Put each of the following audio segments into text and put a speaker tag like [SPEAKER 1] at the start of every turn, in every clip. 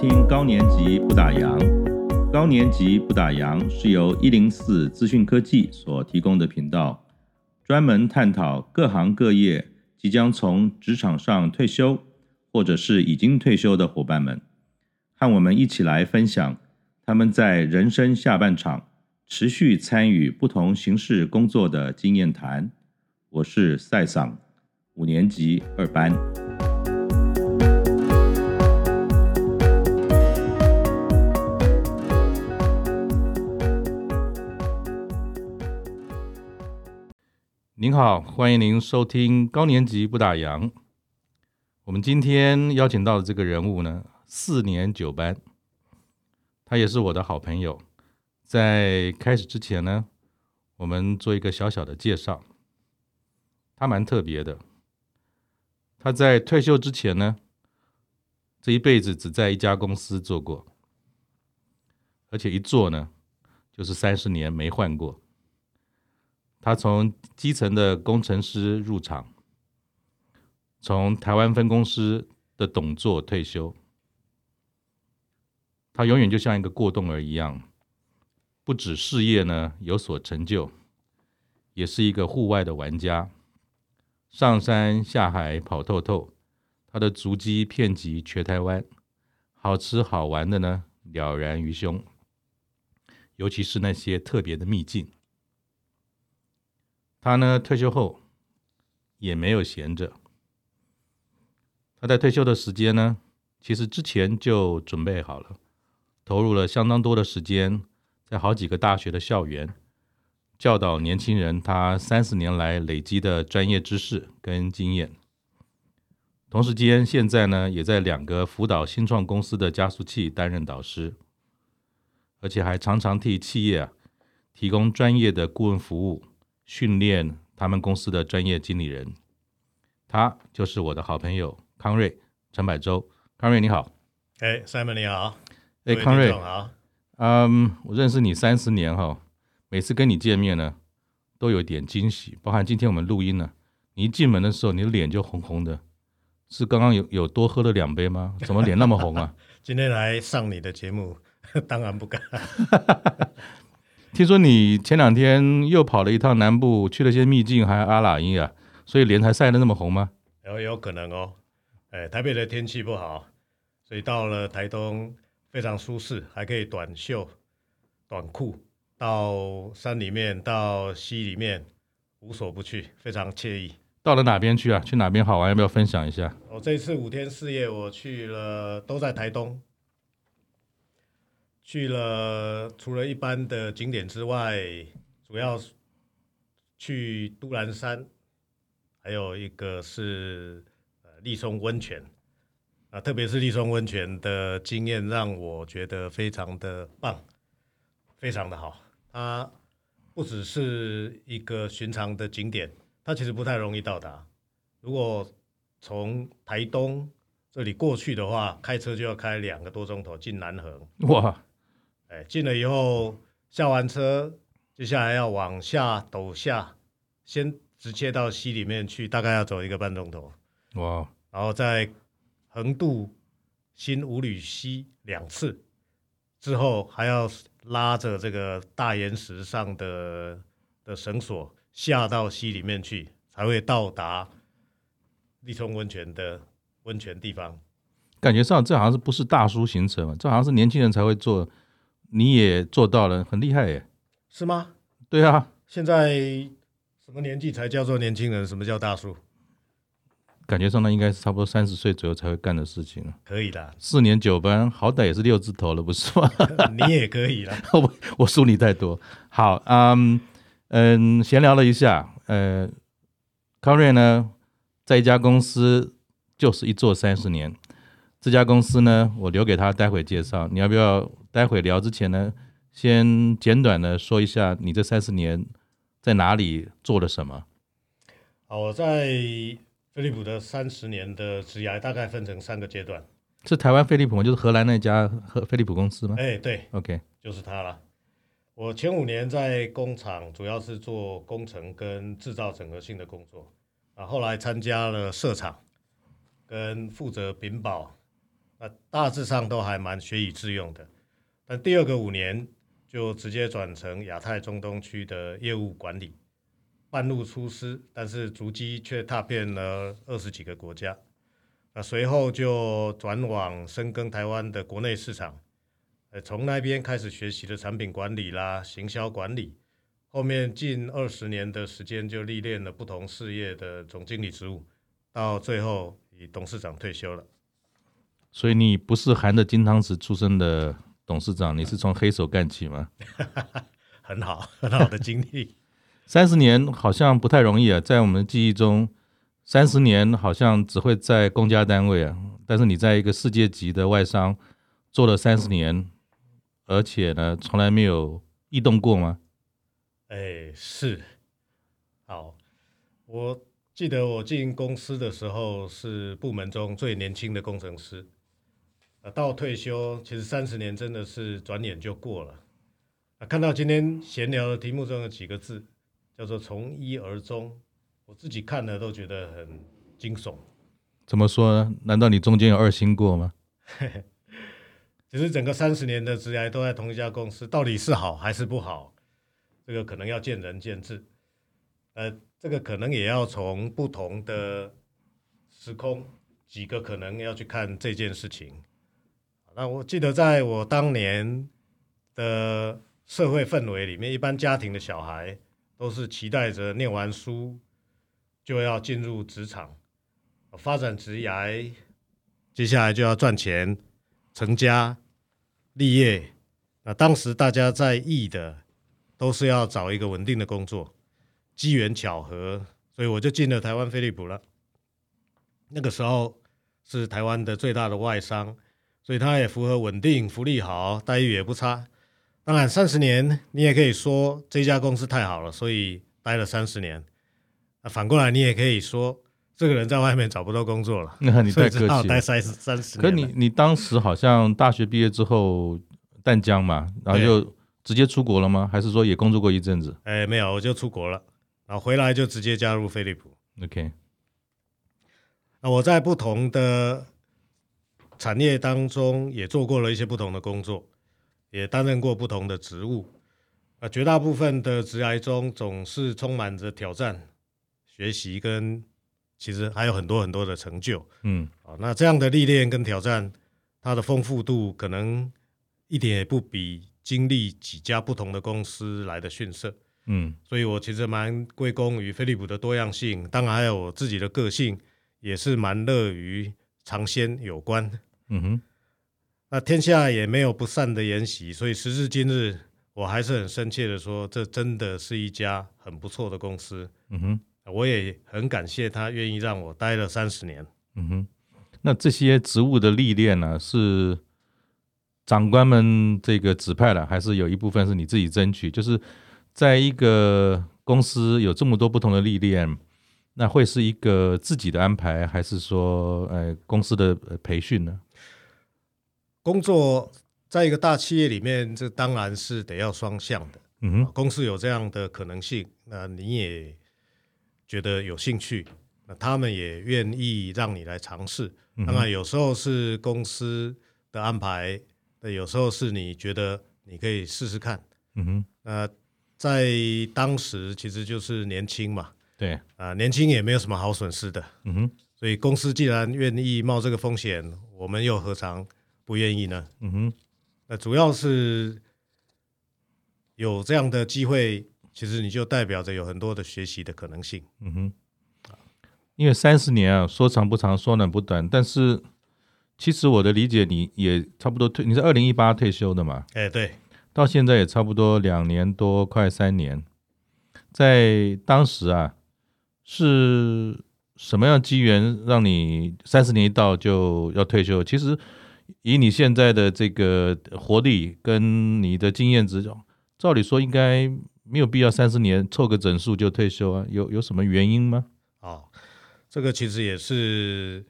[SPEAKER 1] 听高年级不打烊。高年级不打烊是由一零四资讯科技所提供的频道，专门探讨各行各业即将从职场上退休，或者是已经退休的伙伴们，和我们一起来分享他们在人生下半场持续参与不同形式工作的经验谈。我是赛桑，五年级二班。您好，欢迎您收听高年级不打烊。我们今天邀请到的这个人物呢，四年九班，他也是我的好朋友。在开始之前呢，我们做一个小小的介绍。他蛮特别的，他在退休之前呢，这一辈子只在一家公司做过，而且一做呢，就是三十年没换过。他从基层的工程师入场，从台湾分公司的董座退休。他永远就像一个过动儿一样，不止事业呢有所成就，也是一个户外的玩家，上山下海跑透透。他的足迹遍及全台湾，好吃好玩的呢了然于胸，尤其是那些特别的秘境。他呢，退休后也没有闲着。他在退休的时间呢，其实之前就准备好了，投入了相当多的时间，在好几个大学的校园教导年轻人他三十年来累积的专业知识跟经验。同时间，现在呢，也在两个辅导新创公司的加速器担任导师，而且还常常替企业啊提供专业的顾问服务。训练他们公司的专业经理人，他就是我的好朋友康瑞陈百洲。康瑞你好，
[SPEAKER 2] 哎，Simon 你好，
[SPEAKER 1] 哎，康瑞好，嗯，我认识你三十年哈，每次跟你见面呢，都有点惊喜，包含今天我们录音呢，你一进门的时候，你的脸就红红的，是刚刚有有多喝了两杯吗？怎么脸那么红啊？
[SPEAKER 2] 今天来上你的节目，当然不敢。
[SPEAKER 1] 听说你前两天又跑了一趟南部，去了些秘境，还有阿拉伊啊，所以脸才晒得那么红吗？
[SPEAKER 2] 有有可能哦，哎，台北的天气不好，所以到了台东非常舒适，还可以短袖、短裤到山里面、到溪里面无所不去，非常惬意。
[SPEAKER 1] 到了哪边去啊？去哪边好玩？要不要分享一下？
[SPEAKER 2] 我这次五天四夜，我去了，都在台东。去了，除了一般的景点之外，主要去都兰山，还有一个是呃立松温泉啊，特别是立松温泉的经验让我觉得非常的棒，非常的好。它不只是一个寻常的景点，它其实不太容易到达。如果从台东这里过去的话，开车就要开两个多钟头进南横。哇！哎，进了以后下完车，接下来要往下陡下，先直接到溪里面去，大概要走一个半钟头。哇！然后再横渡新五里溪两次，之后还要拉着这个大岩石上的的绳索下到溪里面去，才会到达立冲温泉的温泉地方。
[SPEAKER 1] 感觉上这好像是不是大叔行程嘛？这好像是年轻人才会做。你也做到了，很厉害耶，
[SPEAKER 2] 是吗？
[SPEAKER 1] 对啊，
[SPEAKER 2] 现在什么年纪才叫做年轻人？什么叫大叔？
[SPEAKER 1] 感觉上呢应该是差不多三十岁左右才会干的事情。
[SPEAKER 2] 可以的，
[SPEAKER 1] 四年九班，好歹也是六字头了，不是吗？
[SPEAKER 2] 你也可以了，
[SPEAKER 1] 我我输你太多。好，嗯嗯，闲聊了一下，呃，康瑞呢，在一家公司就是一做三十年，这家公司呢，我留给他待会介绍，你要不要？待会聊之前呢，先简短的说一下你这三十年在哪里做了什么。
[SPEAKER 2] 好，我在飞利浦的三十年的职涯大概分成三个阶段。
[SPEAKER 1] 是台湾飞利浦吗？就是荷兰那家和飞利浦公司吗？
[SPEAKER 2] 哎，对
[SPEAKER 1] ，OK，
[SPEAKER 2] 就是他了。我前五年在工厂，主要是做工程跟制造整合性的工作啊。后来参加了设厂，跟负责品保那大致上都还蛮学以致用的。但第二个五年就直接转成亚太中东区的业务管理，半路出师，但是足迹却踏遍了二十几个国家。那随后就转往深耕台湾的国内市场，呃，从那边开始学习的产品管理啦、行销管理。后面近二十年的时间就历练了不同事业的总经理职务，到最后以董事长退休了。
[SPEAKER 1] 所以你不是含着金汤匙出生的。董事长，你是从黑手干起吗？
[SPEAKER 2] 很好，很好的经历。
[SPEAKER 1] 三十年好像不太容易啊，在我们的记忆中，三十年好像只会在公家单位啊。但是你在一个世界级的外商做了三十年，而且呢，从来没有异动过吗？
[SPEAKER 2] 哎，是。好，我记得我进公司的时候是部门中最年轻的工程师。到退休，其实三十年真的是转眼就过了。啊，看到今天闲聊的题目中有几个字，叫做“从一而终”，我自己看了都觉得很惊悚。
[SPEAKER 1] 怎么说呢？难道你中间有二心过吗？
[SPEAKER 2] 其实整个三十年的职涯都在同一家公司，到底是好还是不好？这个可能要见仁见智。呃，这个可能也要从不同的时空几个可能要去看这件事情。那我记得，在我当年的社会氛围里面，一般家庭的小孩都是期待着念完书就要进入职场，发展职业，接下来就要赚钱、成家、立业。那当时大家在意的都是要找一个稳定的工作，机缘巧合，所以我就进了台湾飞利浦了。那个时候是台湾的最大的外商。所以它也符合稳定、福利好、待遇也不差。当然，三十年你也可以说这家公司太好了，所以待了三十年。那反过来，你也可以说这个人在外面找不到工作了。
[SPEAKER 1] 那 你太客气了，
[SPEAKER 2] 待三十三十年。
[SPEAKER 1] 可你你当时好像大学毕业之后淡江嘛，然后就直接出国了吗？还是说也工作过一阵子？
[SPEAKER 2] 哎，没有，我就出国了，然后回来就直接加入飞利浦。
[SPEAKER 1] OK。
[SPEAKER 2] 那我在不同的。产业当中也做过了一些不同的工作，也担任过不同的职务。啊，绝大部分的职涯中总是充满着挑战、学习跟其实还有很多很多的成就。嗯，啊，那这样的历练跟挑战，它的丰富度可能一点也不比经历几家不同的公司来的逊色。嗯，所以我其实蛮归功于飞利浦的多样性，当然还有我自己的个性，也是蛮乐于尝鲜有关。嗯哼，那天下也没有不散的筵席，所以时至今日，我还是很深切的说，这真的是一家很不错的公司。嗯哼，我也很感谢他愿意让我待了三十年。
[SPEAKER 1] 嗯哼，那这些职务的历练呢，是长官们这个指派的，还是有一部分是你自己争取？就是在一个公司有这么多不同的历练。那会是一个自己的安排，还是说，呃，公司的培训呢？
[SPEAKER 2] 工作在一个大企业里面，这当然是得要双向的。嗯哼，公司有这样的可能性，那你也觉得有兴趣，那他们也愿意让你来尝试。当然，有时候是公司的安排，那有时候是你觉得你可以试试看。嗯哼，那在当时其实就是年轻嘛。
[SPEAKER 1] 对
[SPEAKER 2] 啊，年轻也没有什么好损失的，嗯哼，所以公司既然愿意冒这个风险，我们又何尝不愿意呢？嗯哼，那主要是有这样的机会，其实你就代表着有很多的学习的可能性，嗯哼，
[SPEAKER 1] 因为三十年啊，说长不长，说短不短，但是其实我的理解，你也差不多退，你是二零一八退休的嘛？
[SPEAKER 2] 哎，对，
[SPEAKER 1] 到现在也差不多两年多，快三年，在当时啊。是什么样机缘让你三十年一到就要退休？其实以你现在的这个活力跟你的经验值，照理说应该没有必要三十年凑个整数就退休啊？有有什么原因吗？
[SPEAKER 2] 哦，这个其实也是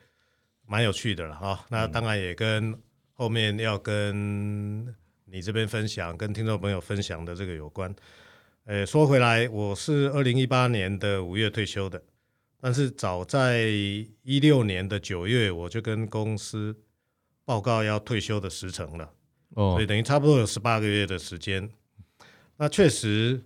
[SPEAKER 2] 蛮有趣的了哈。那当然也跟后面要跟你这边分享、跟听众朋友分享的这个有关。呃，说回来，我是二零一八年的五月退休的，但是早在一六年的九月，我就跟公司报告要退休的时程了。
[SPEAKER 1] 哦，
[SPEAKER 2] 所以等于差不多有十八个月的时间。那确实，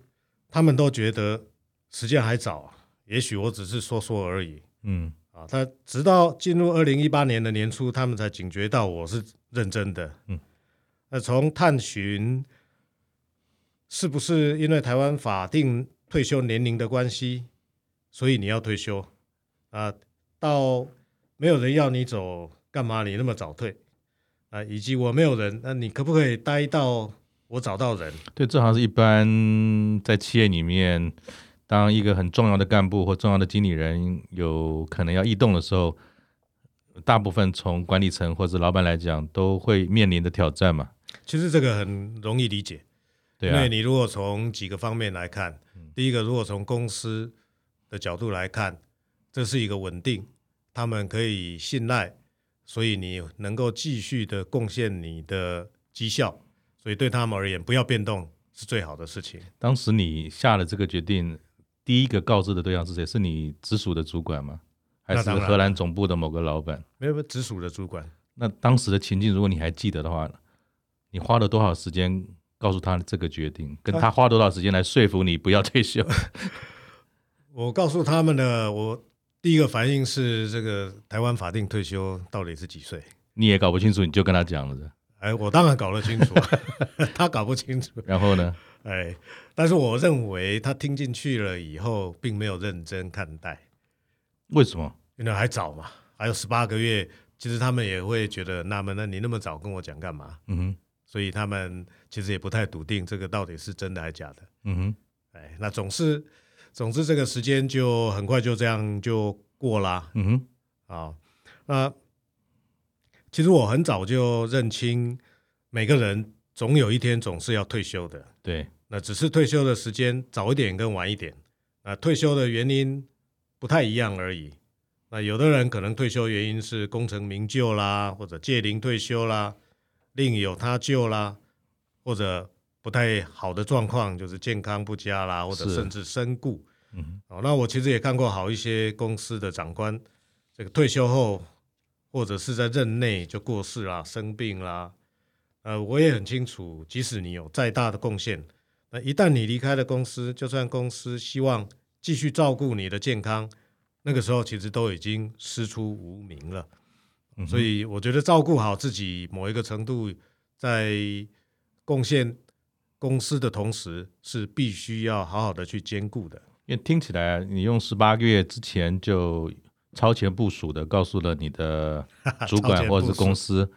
[SPEAKER 2] 他们都觉得时间还早，也许我只是说说而已。
[SPEAKER 1] 嗯，
[SPEAKER 2] 啊，他直到进入二零一八年的年初，他们才警觉到我是认真的。
[SPEAKER 1] 嗯，
[SPEAKER 2] 那从探寻是不是因为台湾法定退休年龄的关系，所以你要退休啊？到没有人要你走，干嘛你那么早退？啊，以及我没有人，那你可不可以待到我找到人？
[SPEAKER 1] 对，这好像是一般在企业里面，当一个很重要的干部或重要的经理人有可能要异动的时候，大部分从管理层或者老板来讲，都会面临的挑战嘛。
[SPEAKER 2] 其实这个很容易理解，
[SPEAKER 1] 对啊，
[SPEAKER 2] 因为你如果从几个方面来看，第一个，如果从公司的角度来看，这是一个稳定，他们可以信赖。所以你能够继续的贡献你的绩效，所以对他们而言，不要变动是最好的事情。
[SPEAKER 1] 当时你下了这个决定，第一个告知的对象是谁？是你直属的主管吗？还是荷兰总部的某个老板？
[SPEAKER 2] 没有，直属的主管。
[SPEAKER 1] 那当时的情境，如果你还记得的话，你花了多少时间告诉他这个决定？跟他花多少时间来说服你不要退休？
[SPEAKER 2] 我告诉他们的我。第一个反应是这个台湾法定退休到底是几岁？
[SPEAKER 1] 你也搞不清楚，你就跟他讲了。
[SPEAKER 2] 哎，我当然搞得清楚，他搞不清楚。
[SPEAKER 1] 然后呢？
[SPEAKER 2] 哎，但是我认为他听进去了以后，并没有认真看待。
[SPEAKER 1] 为什么？
[SPEAKER 2] 因为还早嘛，还有十八个月。其实他们也会觉得纳闷，那你那么早跟我讲干嘛？
[SPEAKER 1] 嗯哼。
[SPEAKER 2] 所以他们其实也不太笃定这个到底是真的还是假的。
[SPEAKER 1] 嗯哼。
[SPEAKER 2] 哎，那总是。总之，这个时间就很快就这样就过了。
[SPEAKER 1] 嗯哼，
[SPEAKER 2] 啊，那其实我很早就认清，每个人总有一天总是要退休的。
[SPEAKER 1] 对，
[SPEAKER 2] 那只是退休的时间早一点跟晚一点，啊，退休的原因不太一样而已。那有的人可能退休原因是功成名就啦，或者借龄退休啦，另有他救啦，或者。不太好的状况就是健康不佳啦，或者甚至身故。
[SPEAKER 1] 嗯，
[SPEAKER 2] 哦，那我其实也看过好一些公司的长官，这个退休后或者是在任内就过世啦、生病啦。呃，我也很清楚，即使你有再大的贡献，那一旦你离开了公司，就算公司希望继续照顾你的健康，那个时候其实都已经师出无名了。嗯，所以我觉得照顾好自己，某一个程度在贡献。公司的同时是必须要好好的去兼顾的，
[SPEAKER 1] 因为听起来你用十八个月之前就超前部署的告诉了你的 主管或者是公司，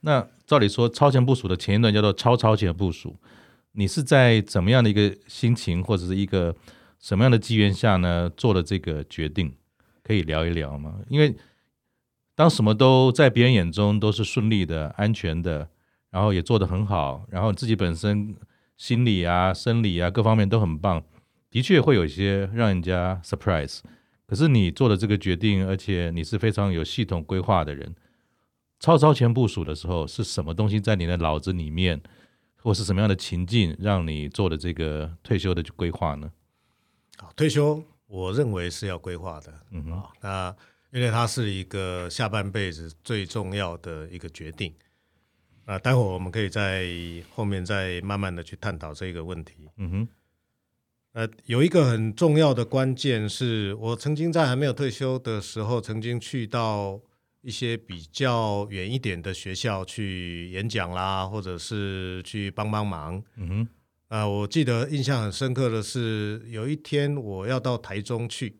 [SPEAKER 1] 那照理说超前部署的前一段叫做超超前部署，你是在怎么样的一个心情或者是一个什么样的机缘下呢做了这个决定？可以聊一聊吗？因为当什么都在别人眼中都是顺利的、安全的，然后也做得很好，然后自己本身。心理啊、生理啊，各方面都很棒，的确会有一些让人家 surprise。可是你做的这个决定，而且你是非常有系统规划的人，超超前部署的时候，是什么东西在你的脑子里面，或是什么样的情境，让你做的这个退休的规划呢？
[SPEAKER 2] 退休我认为是要规划的，
[SPEAKER 1] 嗯哼，
[SPEAKER 2] 那因为它是一个下半辈子最重要的一个决定。啊，待会儿我们可以在后面再慢慢的去探讨这个问题。
[SPEAKER 1] 嗯哼，
[SPEAKER 2] 呃，有一个很重要的关键是我曾经在还没有退休的时候，曾经去到一些比较远一点的学校去演讲啦，或者是去帮帮忙。
[SPEAKER 1] 嗯哼，
[SPEAKER 2] 啊，我记得印象很深刻的是，有一天我要到台中去，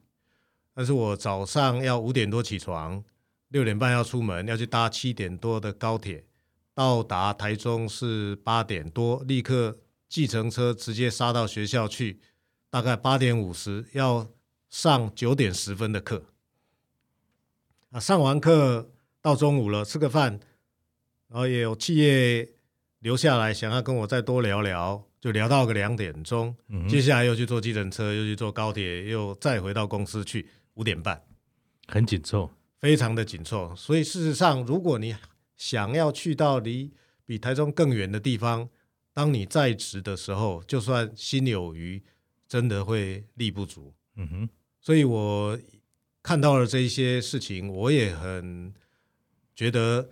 [SPEAKER 2] 但是我早上要五点多起床，六点半要出门，要去搭七点多的高铁。到达台中是八点多，立刻计程车直接杀到学校去，大概八点五十要上九点十分的课。啊，上完课到中午了，吃个饭，然后也有企业留下来想要跟我再多聊聊，就聊到个两点钟。嗯，接下来又去坐计程车，又去坐高铁，又再回到公司去，五点半，
[SPEAKER 1] 很紧凑，
[SPEAKER 2] 非常的紧凑。所以事实上，如果你想要去到离比台中更远的地方，当你在职的时候，就算心有余，真的会力不足。
[SPEAKER 1] 嗯哼，
[SPEAKER 2] 所以我看到了这一些事情，我也很觉得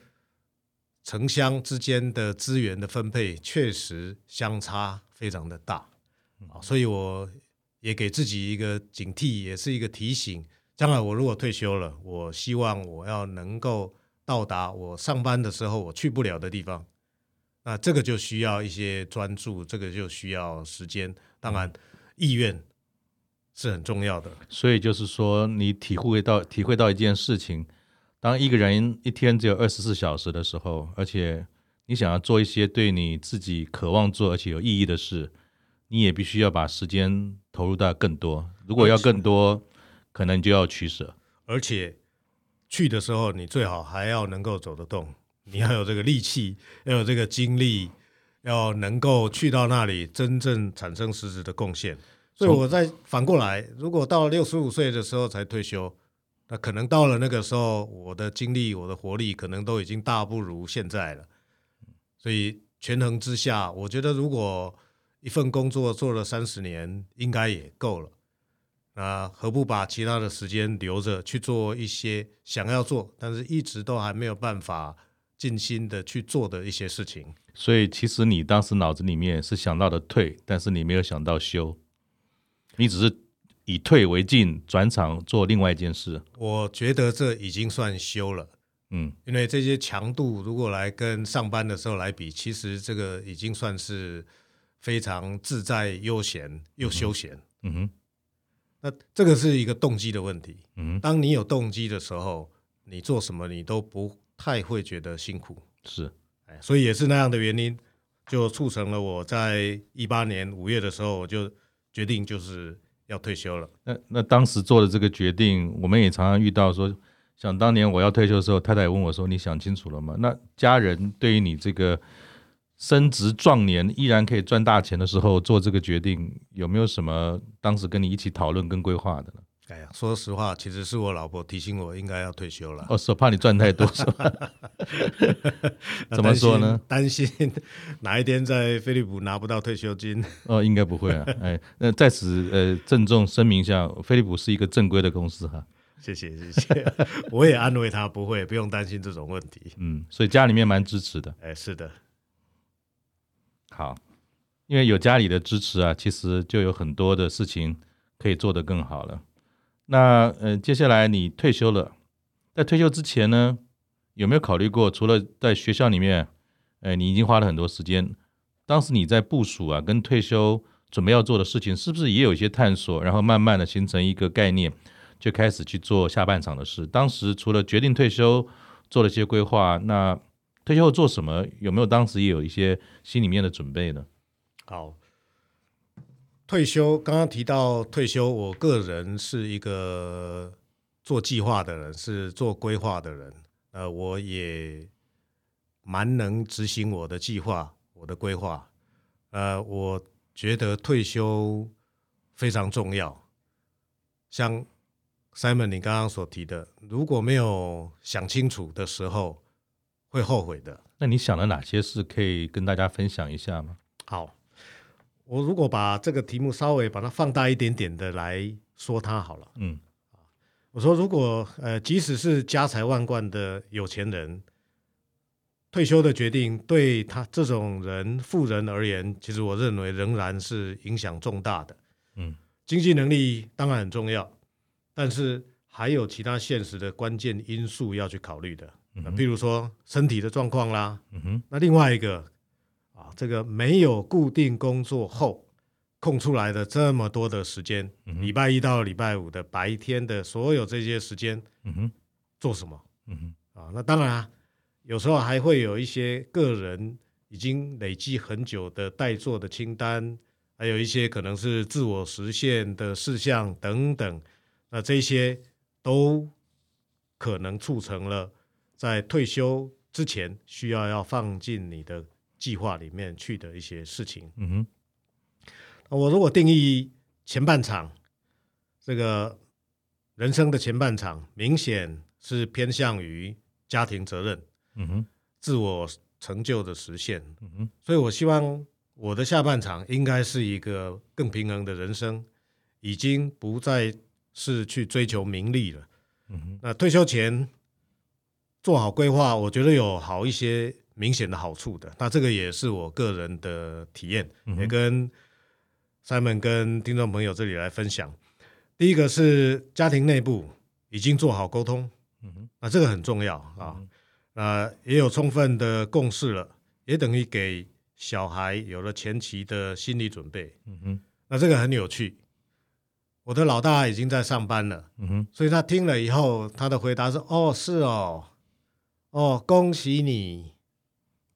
[SPEAKER 2] 城乡之间的资源的分配确实相差非常的大啊，所以我也给自己一个警惕，也是一个提醒。将来我如果退休了，我希望我要能够到达我上班的时候我去不了的地方。那这个就需要一些专注，这个就需要时间，当然意愿是很重要的。
[SPEAKER 1] 所以就是说，你体会到体会到一件事情。当一个人一天只有二十四小时的时候，而且你想要做一些对你自己渴望做而且有意义的事，你也必须要把时间投入到更多。如果要更多，可能你就要取舍。
[SPEAKER 2] 而且去的时候，你最好还要能够走得动，你要有这个力气，要有这个精力，要能够去到那里真正产生实质的贡献。所以我在反过来，如果到了六十五岁的时候才退休。那可能到了那个时候，我的精力、我的活力可能都已经大不如现在了。所以权衡之下，我觉得如果一份工作做了三十年，应该也够了。那何不把其他的时间留着去做一些想要做，但是一直都还没有办法尽心的去做的一些事情？
[SPEAKER 1] 所以，其实你当时脑子里面是想到的退，但是你没有想到休，你只是。以退为进，转场做另外一件事。
[SPEAKER 2] 我觉得这已经算休了，嗯，因为这些强度如果来跟上班的时候来比，其实这个已经算是非常自在、悠闲又休闲。嗯哼，那这个是一个动机的问题。嗯，当你有动机的时候，你做什么你都不太会觉得辛苦。
[SPEAKER 1] 是，
[SPEAKER 2] 哎，所以也是那样的原因，就促成了我在一八年五月的时候，我就决定就是。要退休了，
[SPEAKER 1] 那那当时做的这个决定，我们也常常遇到说，想当年我要退休的时候，太太也问我说：“你想清楚了吗？”那家人对于你这个深植壮年依然可以赚大钱的时候做这个决定，有没有什么当时跟你一起讨论跟规划的呢？
[SPEAKER 2] 哎呀，说实话，其实是我老婆提醒我应该要退休了。
[SPEAKER 1] 哦，是怕你赚太多 是吧？怎么说呢？
[SPEAKER 2] 担心哪一天在飞利浦拿不到退休金？
[SPEAKER 1] 哦，应该不会啊。哎，那在此呃郑重声明一下，飞利浦是一个正规的公司哈。
[SPEAKER 2] 谢谢谢谢，我也安慰他不会，不用担心这种问题。
[SPEAKER 1] 嗯，所以家里面蛮支持的。
[SPEAKER 2] 哎，是的。
[SPEAKER 1] 好，因为有家里的支持啊，其实就有很多的事情可以做得更好了。那呃，接下来你退休了，在退休之前呢，有没有考虑过，除了在学校里面，呃，你已经花了很多时间，当时你在部署啊，跟退休准备要做的事情，是不是也有一些探索，然后慢慢的形成一个概念，就开始去做下半场的事？当时除了决定退休，做了些规划，那退休后做什么？有没有当时也有一些心里面的准备呢？
[SPEAKER 2] 好。退休，刚刚提到退休，我个人是一个做计划的人，是做规划的人。呃，我也蛮能执行我的计划，我的规划。呃，我觉得退休非常重要。像 Simon 你刚刚所提的，如果没有想清楚的时候，会后悔的。
[SPEAKER 1] 那你想了哪些事，可以跟大家分享一下吗？
[SPEAKER 2] 好。我如果把这个题目稍微把它放大一点点的来说，它好了。嗯，我说如果呃，即使是家财万贯的有钱人，退休的决定对他这种人富人而言，其实我认为仍然是影响重大的。嗯，经济能力当然很重要，但是还有其他现实的关键因素要去考虑的。嗯，比如说身体的状况啦。嗯哼，那另外一个啊。这个没有固定工作后空出来的这么多的时间，嗯、礼拜一到礼拜五的白天的所有这些时间，嗯哼，做什么？嗯哼，啊，那当然啊，有时候还会有一些个人已经累积很久的待做的清单，还有一些可能是自我实现的事项等等，那这些都可能促成了在退休之前需要要放进你的。计划里面去的一些事情，嗯哼，我如果定义前半场，这个人生的前半场，明显是偏向于家庭责任，嗯哼，自我成就的实现，嗯哼，所以我希望我的下半场应该是一个更平衡的人生，已经不再是去追求名利了，嗯哼，那退休前做好规划，我觉得有好一些。明显的好处的。那这个也是我个人的体验，
[SPEAKER 1] 嗯、
[SPEAKER 2] 也跟 Simon 跟听众朋友这里来分享。第一个是家庭内部已经做好沟通，嗯哼，那这个很重要啊。那、嗯、也有充分的共识了，也等于给小孩有了前期的心理准备，嗯哼。那这个很有趣。我的老大已经在上班了，嗯哼，所以他听了以后，他的回答是：“哦，是哦，哦，恭喜你。”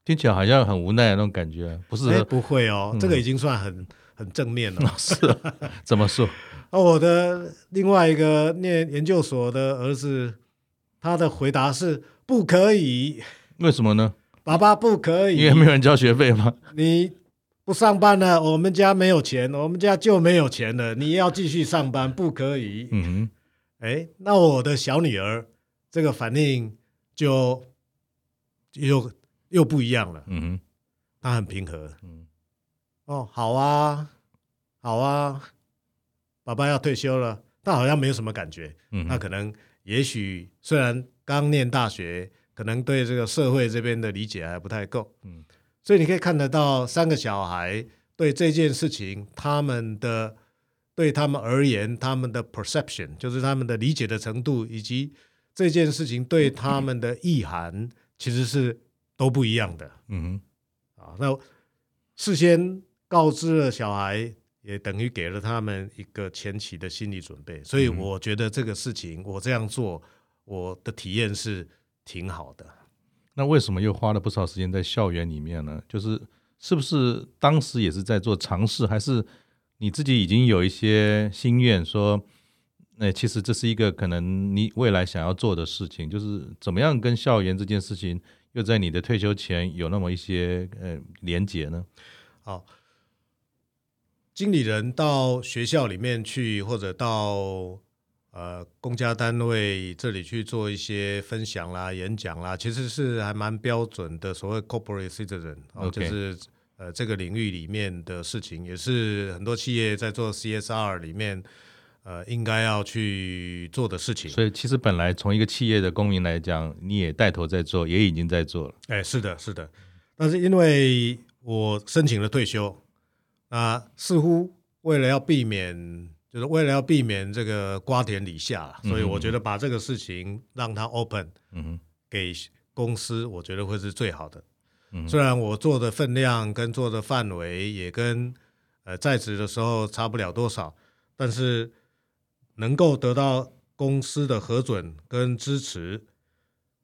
[SPEAKER 1] 听起来好像很无奈的那种感觉，不是？
[SPEAKER 2] 不会哦，嗯、这个已经算很很正面了。
[SPEAKER 1] 是、啊，怎么说？
[SPEAKER 2] 哦，我的另外一个念研究所的儿子，他的回答是：“不可以。”
[SPEAKER 1] 为什么呢？
[SPEAKER 2] 爸爸不可以，
[SPEAKER 1] 因为没有人交学费吗？
[SPEAKER 2] 你。不上班了，我们家没有钱，我们家就没有钱了。你要继续上班，不可以。嗯哼，哎，那我的小女儿这个反应就又又不一样了。嗯哼，他很平和。嗯，哦，好啊，好啊，爸爸要退休了，但好像没有什么感觉。嗯哼，那可能也许虽然刚念大学，可能对这个社会这边的理解还不太够。嗯。所以你可以看得到，三个小孩对这件事情，他们的对他们而言，他们的 perception 就是他们的理解的程度，以及这件事情对他们的意涵，其实是都不一样的。嗯哼，啊，那事先告知了小孩，也等于给了他们一个前期的心理准备。所以我觉得这个事情，我这样做，我的体验是挺好的。
[SPEAKER 1] 那为什么又花了不少时间在校园里面呢？就是是不是当时也是在做尝试，还是你自己已经有一些心愿，说，那其实这是一个可能你未来想要做的事情，就是怎么样跟校园这件事情又在你的退休前有那么一些呃连结呢？
[SPEAKER 2] 好，经理人到学校里面去，或者到。呃，公家单位这里去做一些分享啦、演讲啦，其实是还蛮标准的，所谓 corporate citizen，哦，就是呃这个领域里面的事情，也是很多企业在做 CSR 里面呃应该要去做的事情。
[SPEAKER 1] 所以，其实本来从一个企业的公民来讲，你也带头在做，也已经在做了。
[SPEAKER 2] 哎，是的，是的。但是因为我申请了退休，啊，似乎为了要避免。就是为了要避免这个瓜田李下，所以我觉得把这个事情让它 open，嗯给公司，我觉得会是最好的。虽然我做的分量跟做的范围也跟呃在职的时候差不了多少，但是能够得到公司的核准跟支持，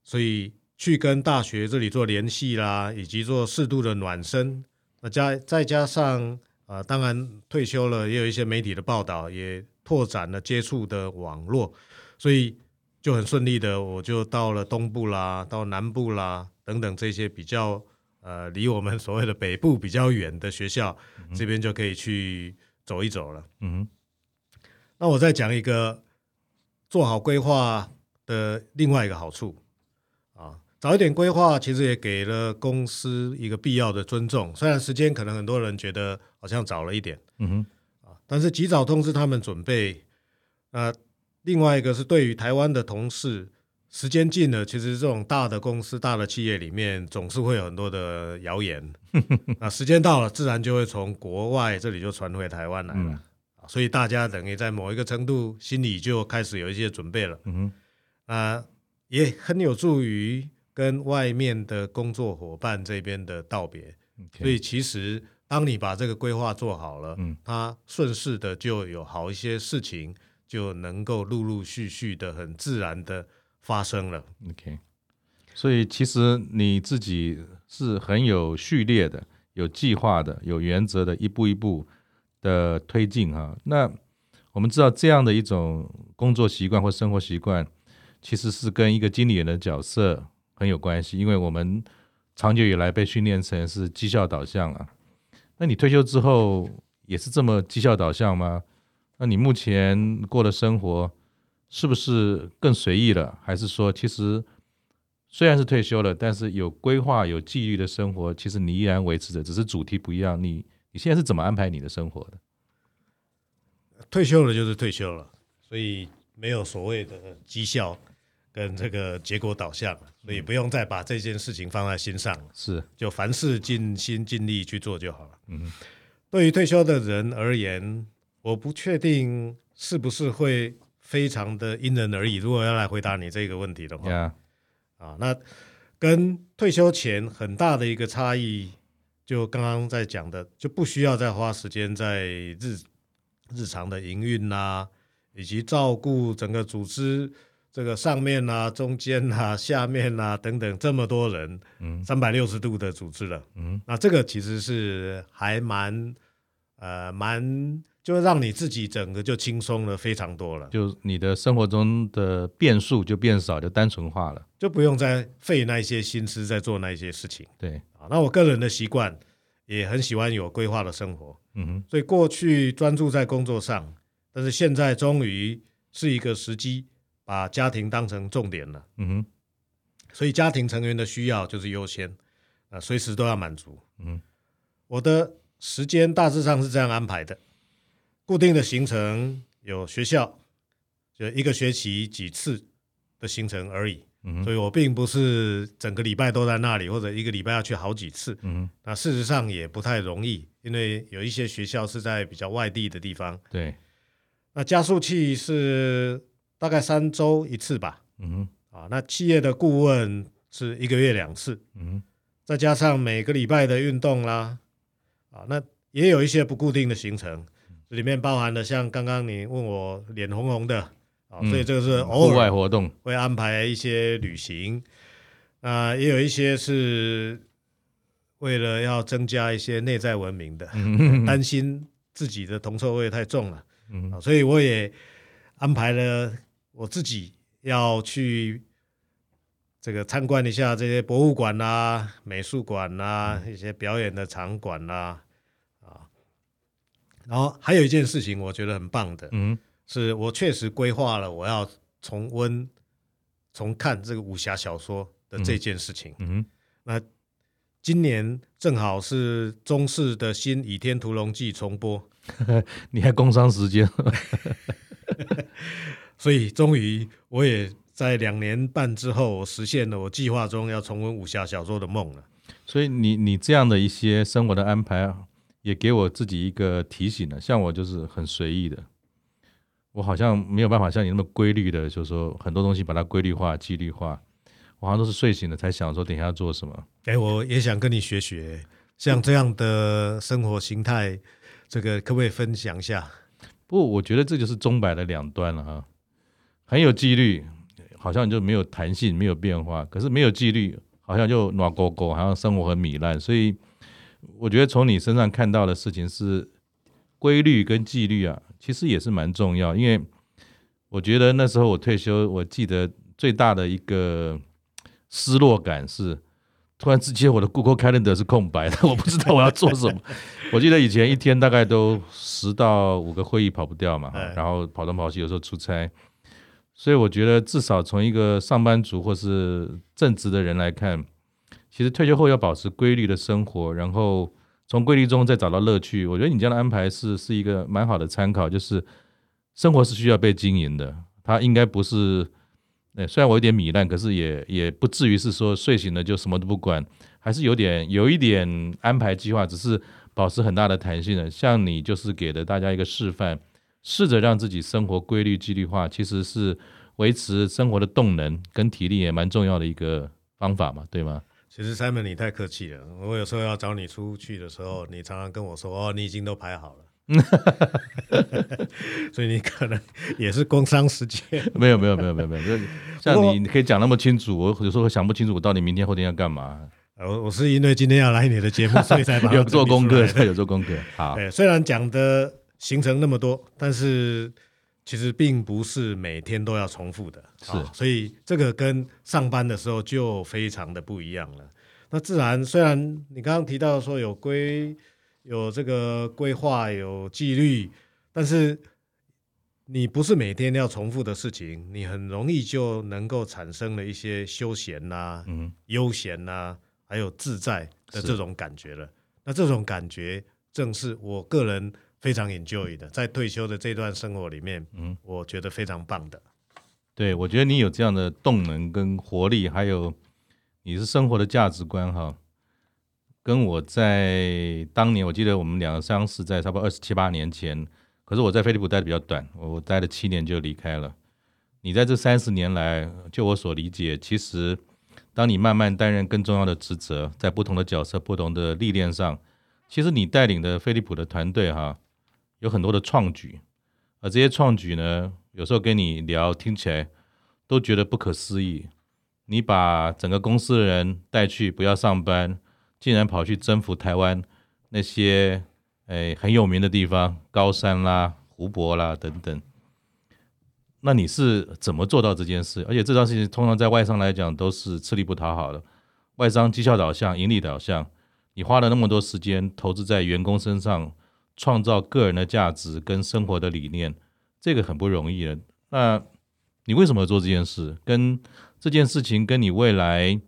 [SPEAKER 2] 所以去跟大学这里做联系啦，以及做适度的暖身，那加再加上。啊，当然退休了，也有一些媒体的报道，也拓展了接触的网络，所以就很顺利的，我就到了东部啦，到南部啦等等这些比较呃离我们所谓的北部比较远的学校，这边就可以去走一走了。嗯哼，那我再讲一个做好规划的另外一个好处啊。早一点规划，其实也给了公司一个必要的尊重。虽然时间可能很多人觉得好像早了一点，嗯哼，啊，但是及早通知他们准备。那另外一个是对于台湾的同事，时间近了，其实这种大的公司、大的企业里面，总是会有很多的谣言。那 时间到了，自然就会从国外这里就传回台湾来了。所以大家等于在某一个程度，心里就开始有一些准备了。嗯哼，啊，也很有助于。跟外面的工作伙伴这边的道别.所以其实当你把这个规划做好了，嗯，它顺势的就有好一些事情就能够陆陆续续的很自然的发生了。
[SPEAKER 1] OK，所以其实你自己是很有序列的、有计划的、有原则的，一步一步的推进哈。那我们知道这样的一种工作习惯或生活习惯，其实是跟一个经理人的角色。很有关系，因为我们长久以来被训练成是绩效导向啊。那你退休之后也是这么绩效导向吗？那你目前过的生活是不是更随意了？还是说，其实虽然是退休了，但是有规划、有纪律的生活，其实你依然维持着，只是主题不一样。你你现在是怎么安排你的生活的？
[SPEAKER 2] 退休了就是退休了，所以没有所谓的绩效。跟这个结果导向，所以不用再把这件事情放在心上，
[SPEAKER 1] 是
[SPEAKER 2] 就凡事尽心尽力去做就好了。嗯，对于退休的人而言，我不确定是不是会非常的因人而异。如果要来回答你这个问题的话啊，那跟退休前很大的一个差异，就刚刚在讲的，就不需要再花时间在日日常的营运呐，以及照顾整个组织。这个上面啊、中间啊、下面啊等等这么多人，嗯，三百六十度的组织了，嗯，那这个其实是还蛮呃蛮，就让你自己整个就轻松了非常多了，
[SPEAKER 1] 就你的生活中的变数就变少，就单纯化了，
[SPEAKER 2] 就不用再费那些心思在做那些事情。
[SPEAKER 1] 对
[SPEAKER 2] 啊，那我个人的习惯也很喜欢有规划的生活，嗯哼，所以过去专注在工作上，但是现在终于是一个时机。把家庭当成重点了，嗯哼，所以家庭成员的需要就是优先，啊，随时都要满足，嗯，我的时间大致上是这样安排的，固定的行程有学校，就一个学期几次的行程而已，嗯，所以我并不是整个礼拜都在那里，或者一个礼拜要去好几次，嗯，那事实上也不太容易，因为有一些学校是在比较外地的地方，
[SPEAKER 1] 对，
[SPEAKER 2] 那加速器是。大概三周一次吧，嗯哼，啊，那企业的顾问是一个月两次，嗯，再加上每个礼拜的运动啦，啊，那也有一些不固定的行程，里面包含了像刚刚你问我脸红红的，啊，所以这个是偶尔户外活动。会安排一些旅行，啊，也有一些是为了要增加一些内在文明的，担心自己的铜臭味太重了，嗯，所以我也安排了。我自己要去这个参观一下这些博物馆呐、啊、美术馆呐、啊、一些表演的场馆呐，啊，然后还有一件事情我觉得很棒的，嗯，是我确实规划了我要重温、重看这个武侠小说的这件事情，嗯，那今年正好是中视的新《倚天屠龙记》重播，
[SPEAKER 1] 你还工伤时间。
[SPEAKER 2] 所以，终于我也在两年半之后，我实现了我计划中要重温武侠小说的梦了。
[SPEAKER 1] 所以你，你你这样的一些生活的安排，也给我自己一个提醒了。像我就是很随意的，我好像没有办法像你那么规律的，就是说很多东西把它规律化、纪律化。我好像都是睡醒了才想说等一下要做什么。
[SPEAKER 2] 哎，我也想跟你学学，像这样的生活形态，这个可不可以分享一下？
[SPEAKER 1] 不，我觉得这就是钟摆的两端了哈。很有纪律，好像就没有弹性，没有变化。可是没有纪律，好像就暖勾勾，好像生活很糜烂。所以我觉得从你身上看到的事情是规律跟纪律啊，其实也是蛮重要。因为我觉得那时候我退休，我记得最大的一个失落感是，突然之间我的 Google Calendar 是空白的，我不知道我要做什么。我记得以前一天大概都十到五个会议跑不掉嘛，然后跑东跑西，有时候出差。所以我觉得，至少从一个上班族或是正职的人来看，其实退休后要保持规律的生活，然后从规律中再找到乐趣。我觉得你这样的安排是是一个蛮好的参考。就是生活是需要被经营的，它应该不是，诶，虽然我有点糜烂，可是也也不至于是说睡醒了就什么都不管，还是有点有一点安排计划，只是保持很大的弹性的。像你就是给了大家一个示范。试着让自己生活规律、纪律化，其实是维持生活的动能跟体力也蛮重要的一个方法嘛，对吗？
[SPEAKER 2] 其实 Simon 你太客气了，我有时候要找你出去的时候，你常常跟我说：“哦，你已经都排好了。”所以你可能也是工商时间。
[SPEAKER 1] 没有没有没有没有没有，像你你可以讲那么清楚，我有时候会想不清楚我到底明天后天要干嘛。
[SPEAKER 2] 我我是因为今天要来你的节目，所以才把
[SPEAKER 1] 有做功课，有做功课。好，
[SPEAKER 2] 对，虽然讲的。行程那么多，但是其实并不是每天都要重复的，
[SPEAKER 1] 是，
[SPEAKER 2] 所以这个跟上班的时候就非常的不一样了。那自然，虽然你刚刚提到说有规、有这个规划、有纪律，但是你不是每天要重复的事情，你很容易就能够产生了一些休闲呐、啊、嗯、悠闲呐、啊，还有自在的这种感觉了。那这种感觉正是我个人。非常 enjoy 的，在退休的这段生活里面，嗯，我觉得非常棒的。
[SPEAKER 1] 对，我觉得你有这样的动能跟活力，还有你是生活的价值观哈，跟我在当年，我记得我们两个相识在差不多二十七八年前，可是我在飞利浦待的比较短，我待了七年就离开了。你在这三十年来，就我所理解，其实当你慢慢担任更重要的职责，在不同的角色、不同的历练上，其实你带领的飞利浦的团队哈，有很多的创举，而这些创举呢，有时候跟你聊，听起来都觉得不可思议。你把整个公司的人带去不要上班，竟然跑去征服台湾那些诶很有名的地方，高山啦、湖泊啦等等。那你是怎么做到这件事？而且这件事情通常在外商来讲都是吃力不讨好的。外商绩效导向、盈利导向，你花了那么多时间投资在员工身上，创造个人的价值跟生活的理念，这个很不容易的。那你为什么要做这件事？跟这件事情跟你未来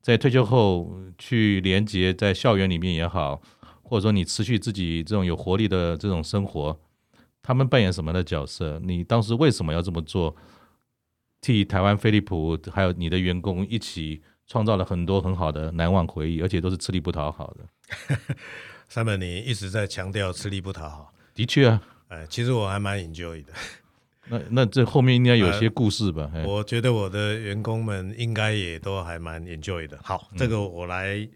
[SPEAKER 1] 在退休后去连接在校园里面也好，或者说你持续自己这种有活力的这种生活。他们扮演什么的角色？你当时为什么要这么做？替台湾飞利浦还有你的员工一起创造了很多很好的难忘回忆，而且都是吃力不讨好的。
[SPEAKER 2] Simon，你一直在强调吃力不讨好。
[SPEAKER 1] 的确啊，
[SPEAKER 2] 哎，其实我还蛮 enjoy 的。
[SPEAKER 1] 那那这后面应该有些故事吧？
[SPEAKER 2] 呃、我觉得我的员工们应该也都还蛮 enjoy 的。好，这个我来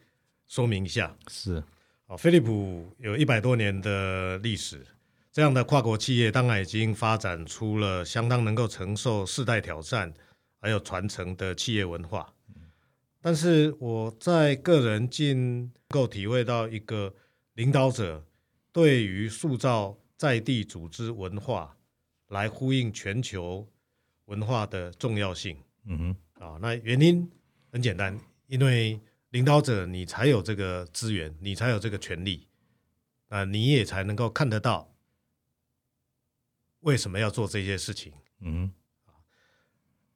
[SPEAKER 2] 说明一下。
[SPEAKER 1] 嗯、是，
[SPEAKER 2] 哦，飞利浦有一百多年的历史。这样的跨国企业当然已经发展出了相当能够承受世代挑战，还有传承的企业文化。但是我在个人竟能够体会到一个领导者对于塑造在地组织文化来呼应全球文化的重要性。嗯哼，啊，那原因很简单，因为领导者你才有这个资源，你才有这个权利，啊，你也才能够看得到。为什么要做这些事情？嗯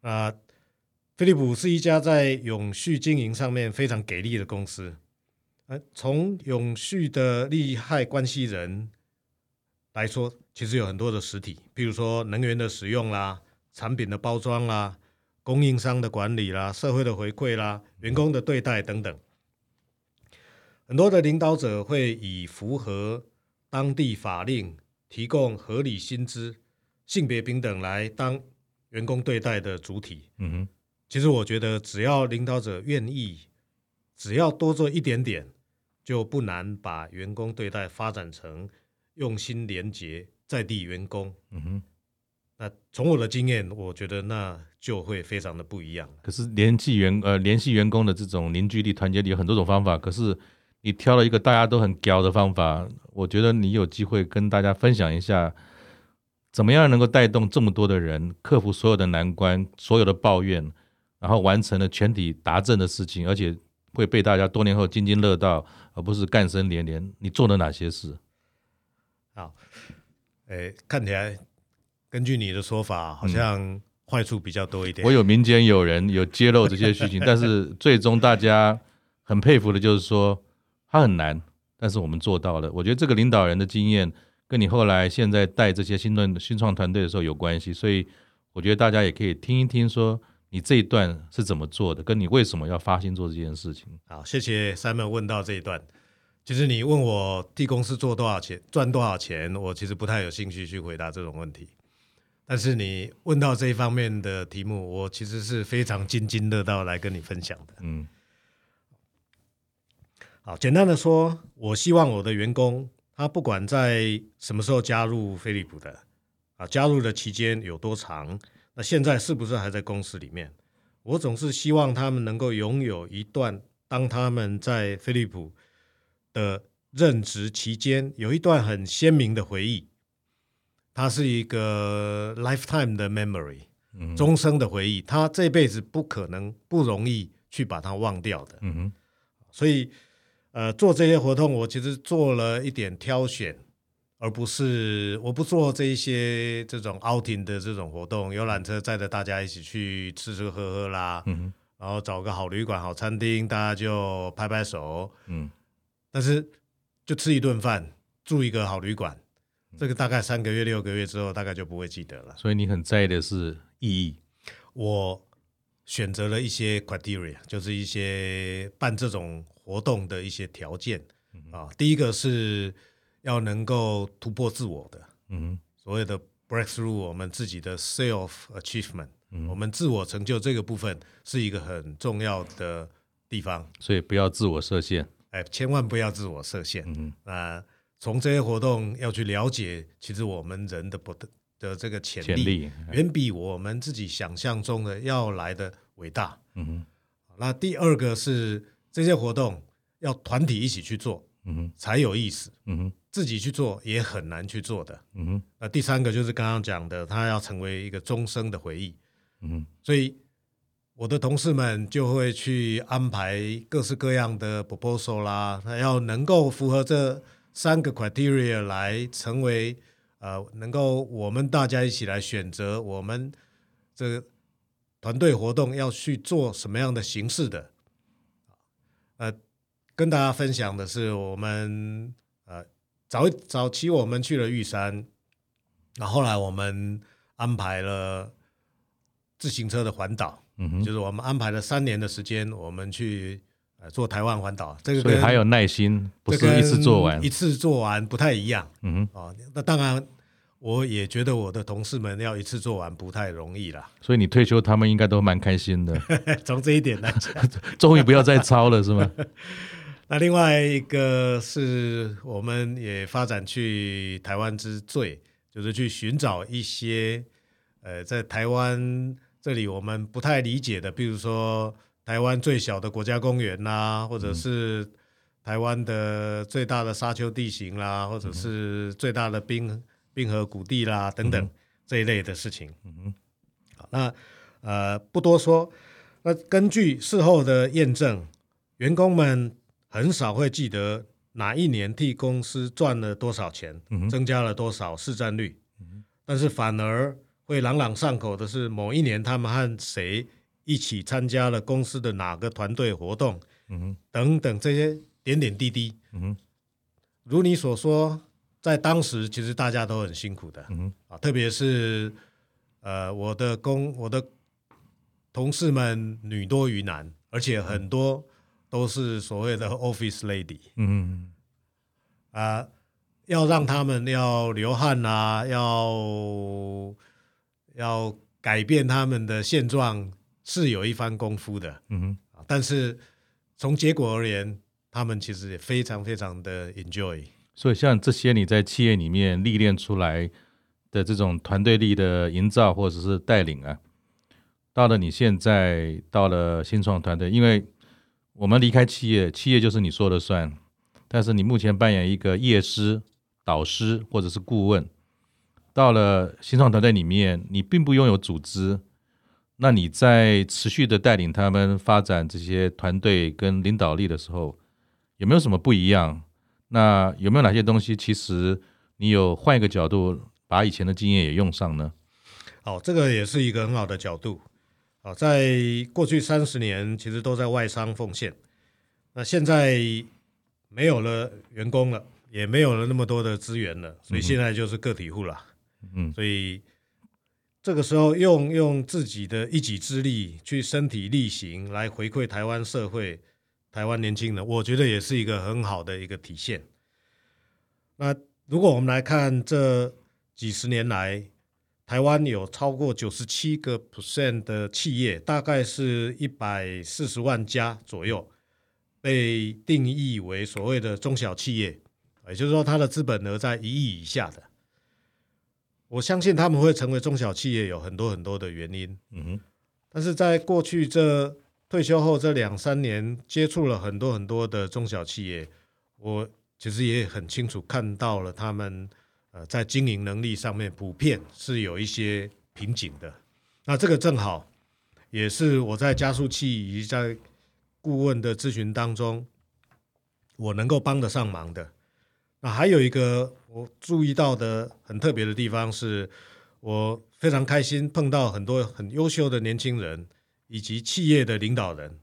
[SPEAKER 2] 哼，啊，飞利浦是一家在永续经营上面非常给力的公司。啊，从永续的利害关系人来说，其实有很多的实体，比如说能源的使用啦、产品的包装啦、供应商的管理啦、社会的回馈啦、员工的对待等等。很多的领导者会以符合当地法令。提供合理薪资、性别平等来当员工对待的主体。嗯哼，其实我觉得只要领导者愿意，只要多做一点点，就不难把员工对待发展成用心连结在地员工。嗯哼，那从我的经验，我觉得那就会非常的不一样。
[SPEAKER 1] 可是联系员呃联系员工的这种凝聚力、团结力有很多种方法，可是。你挑了一个大家都很屌的方法，我觉得你有机会跟大家分享一下，怎么样能够带动这么多的人克服所有的难关、所有的抱怨，然后完成了全体达阵的事情，而且会被大家多年后津津乐道，而不是干声连连。你做了哪些事？
[SPEAKER 2] 好，诶，看起来根据你的说法，好像坏处比较多一点。
[SPEAKER 1] 嗯、我有民间有人有揭露这些事情，但是最终大家很佩服的就是说。他很难，但是我们做到了。我觉得这个领导人的经验跟你后来现在带这些新论新创团队的时候有关系，所以我觉得大家也可以听一听，说你这一段是怎么做的，跟你为什么要发心做这件事情。
[SPEAKER 2] 好，谢谢 Simon 问到这一段。其实你问我替公司做多少钱、赚多少钱，我其实不太有兴趣去回答这种问题。但是你问到这一方面的题目，我其实是非常津津乐道来跟你分享的。嗯。好，简单的说，我希望我的员工，他不管在什么时候加入飞利浦的，啊，加入的期间有多长，那现在是不是还在公司里面？我总是希望他们能够拥有一段，当他们在飞利浦的任职期间，有一段很鲜明的回忆，它是一个 lifetime 的 memory，终生的回忆，他这辈子不可能不容易去把它忘掉的。嗯哼，所以。呃，做这些活动，我其实做了一点挑选，而不是我不做这一些这种 outing 的这种活动，游览车载着大家一起去吃吃喝喝啦，嗯、哼。然后找个好旅馆、好餐厅，大家就拍拍手，嗯，但是就吃一顿饭，住一个好旅馆，这个大概三个月、六个月之后，大概就不会记得了。
[SPEAKER 1] 所以你很在意的是意义。
[SPEAKER 2] 我选择了一些 criteria，就是一些办这种活动的一些条件啊。第一个是要能够突破自我的，嗯，所谓的 breakthrough，我们自己的 self achievement，嗯，我们自我成就这个部分是一个很重要的地方，
[SPEAKER 1] 所以不要自我设限，
[SPEAKER 2] 哎，千万不要自我设限，嗯啊，从这些活动要去了解，其实我们人的不的这个潜力远比我们自己想象中的要来的伟大，嗯哼。那第二个是这些活动要团体一起去做，嗯哼，才有意思，嗯哼。自己去做也很难去做的，嗯哼。那第三个就是刚刚讲的，它要成为一个终生的回忆，嗯哼。所以。我的同事们就会去安排各式各样的 proposal 啦，他要能够符合这三个 criteria 来成为呃，能够我们大家一起来选择我们这个团队活动要去做什么样的形式的。呃，跟大家分享的是，我们呃早早期我们去了玉山，那后来我们安排了自行车的环岛。嗯哼，就是我们安排了三年的时间，我们去呃做台湾环岛，这个
[SPEAKER 1] 所以还有耐心，不是一次做完，
[SPEAKER 2] 一次做完不太一样。嗯哼，哦，那当然，我也觉得我的同事们要一次做完不太容易啦。
[SPEAKER 1] 所以你退休，他们应该都蛮开心的。
[SPEAKER 2] 从这一点来讲，
[SPEAKER 1] 终于不要再操了，是吗？
[SPEAKER 2] 那另外一个是，我们也发展去台湾之最，就是去寻找一些呃，在台湾。这里我们不太理解的，比如说台湾最小的国家公园啦，或者是台湾的最大的沙丘地形啦，或者是最大的冰冰河谷地啦等等这一类的事情。嗯，好，那呃不多说。那根据事后的验证，员工们很少会记得哪一年替公司赚了多少钱，增加了多少市占率，但是反而。会朗朗上口的是某一年他们和谁一起参加了公司的哪个团队活动，嗯哼，等等这些点点滴滴，嗯哼，如你所说，在当时其实大家都很辛苦的，嗯哼，啊，特别是呃我的工我的同事们女多于男，而且很多都是所谓的 office lady，嗯哼，啊，要让他们要流汗啊，要。要改变他们的现状是有一番功夫的，嗯哼，但是从结果而言，他们其实也非常非常的 enjoy。
[SPEAKER 1] 所以像这些你在企业里面历练出来的这种团队力的营造或者是带领啊，到了你现在到了新创团队，因为我们离开企业，企业就是你说了算，但是你目前扮演一个业师、导师或者是顾问。到了新创团队里面，你并不拥有组织，那你在持续的带领他们发展这些团队跟领导力的时候，有没有什么不一样？那有没有哪些东西，其实你有换一个角度，把以前的经验也用上呢？
[SPEAKER 2] 哦，这个也是一个很好的角度。哦，在过去三十年，其实都在外商奉献，那现在没有了员工了，也没有了那么多的资源了，所以现在就是个体户了。嗯，所以这个时候用用自己的一己之力去身体力行来回馈台湾社会、台湾年轻人，我觉得也是一个很好的一个体现。那如果我们来看这几十年来，台湾有超过九十七个 percent 的企业，大概是一百四十万家左右，被定义为所谓的中小企业，也就是说它的资本额在一亿以下的。我相信他们会成为中小企业有很多很多的原因，嗯哼。但是在过去这退休后这两三年，接触了很多很多的中小企业，我其实也很清楚看到了他们呃在经营能力上面普遍是有一些瓶颈的。那这个正好也是我在加速器以及在顾问的咨询当中，我能够帮得上忙的。那还有一个我注意到的很特别的地方是，我非常开心碰到很多很优秀的年轻人以及企业的领导人，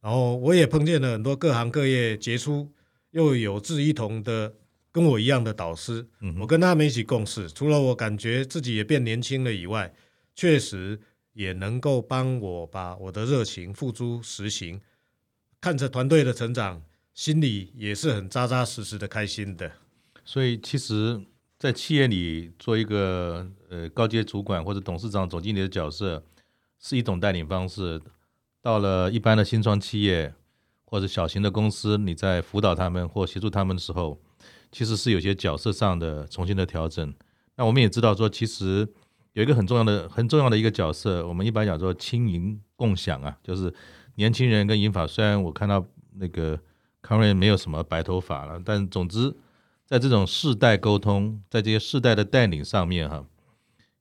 [SPEAKER 2] 然后我也碰见了很多各行各业杰出又有志一同的跟我一样的导师，我跟他们一起共事，除了我感觉自己也变年轻了以外，确实也能够帮我把我的热情付诸实行，看着团队的成长，心里也是很扎扎实实的开心的。
[SPEAKER 1] 所以，其实，在企业里做一个呃高阶主管或者董事长、总经理的角色，是一种带领方式。到了一般的新创企业或者小型的公司，你在辅导他们或协助他们的时候，其实是有些角色上的重新的调整。那我们也知道说，其实有一个很重要的、很重要的一个角色，我们一般讲说轻盈共享啊，就是年轻人跟银发。虽然我看到那个康瑞没有什么白头发了，但总之在这种世代沟通，在这些世代的带领上面哈，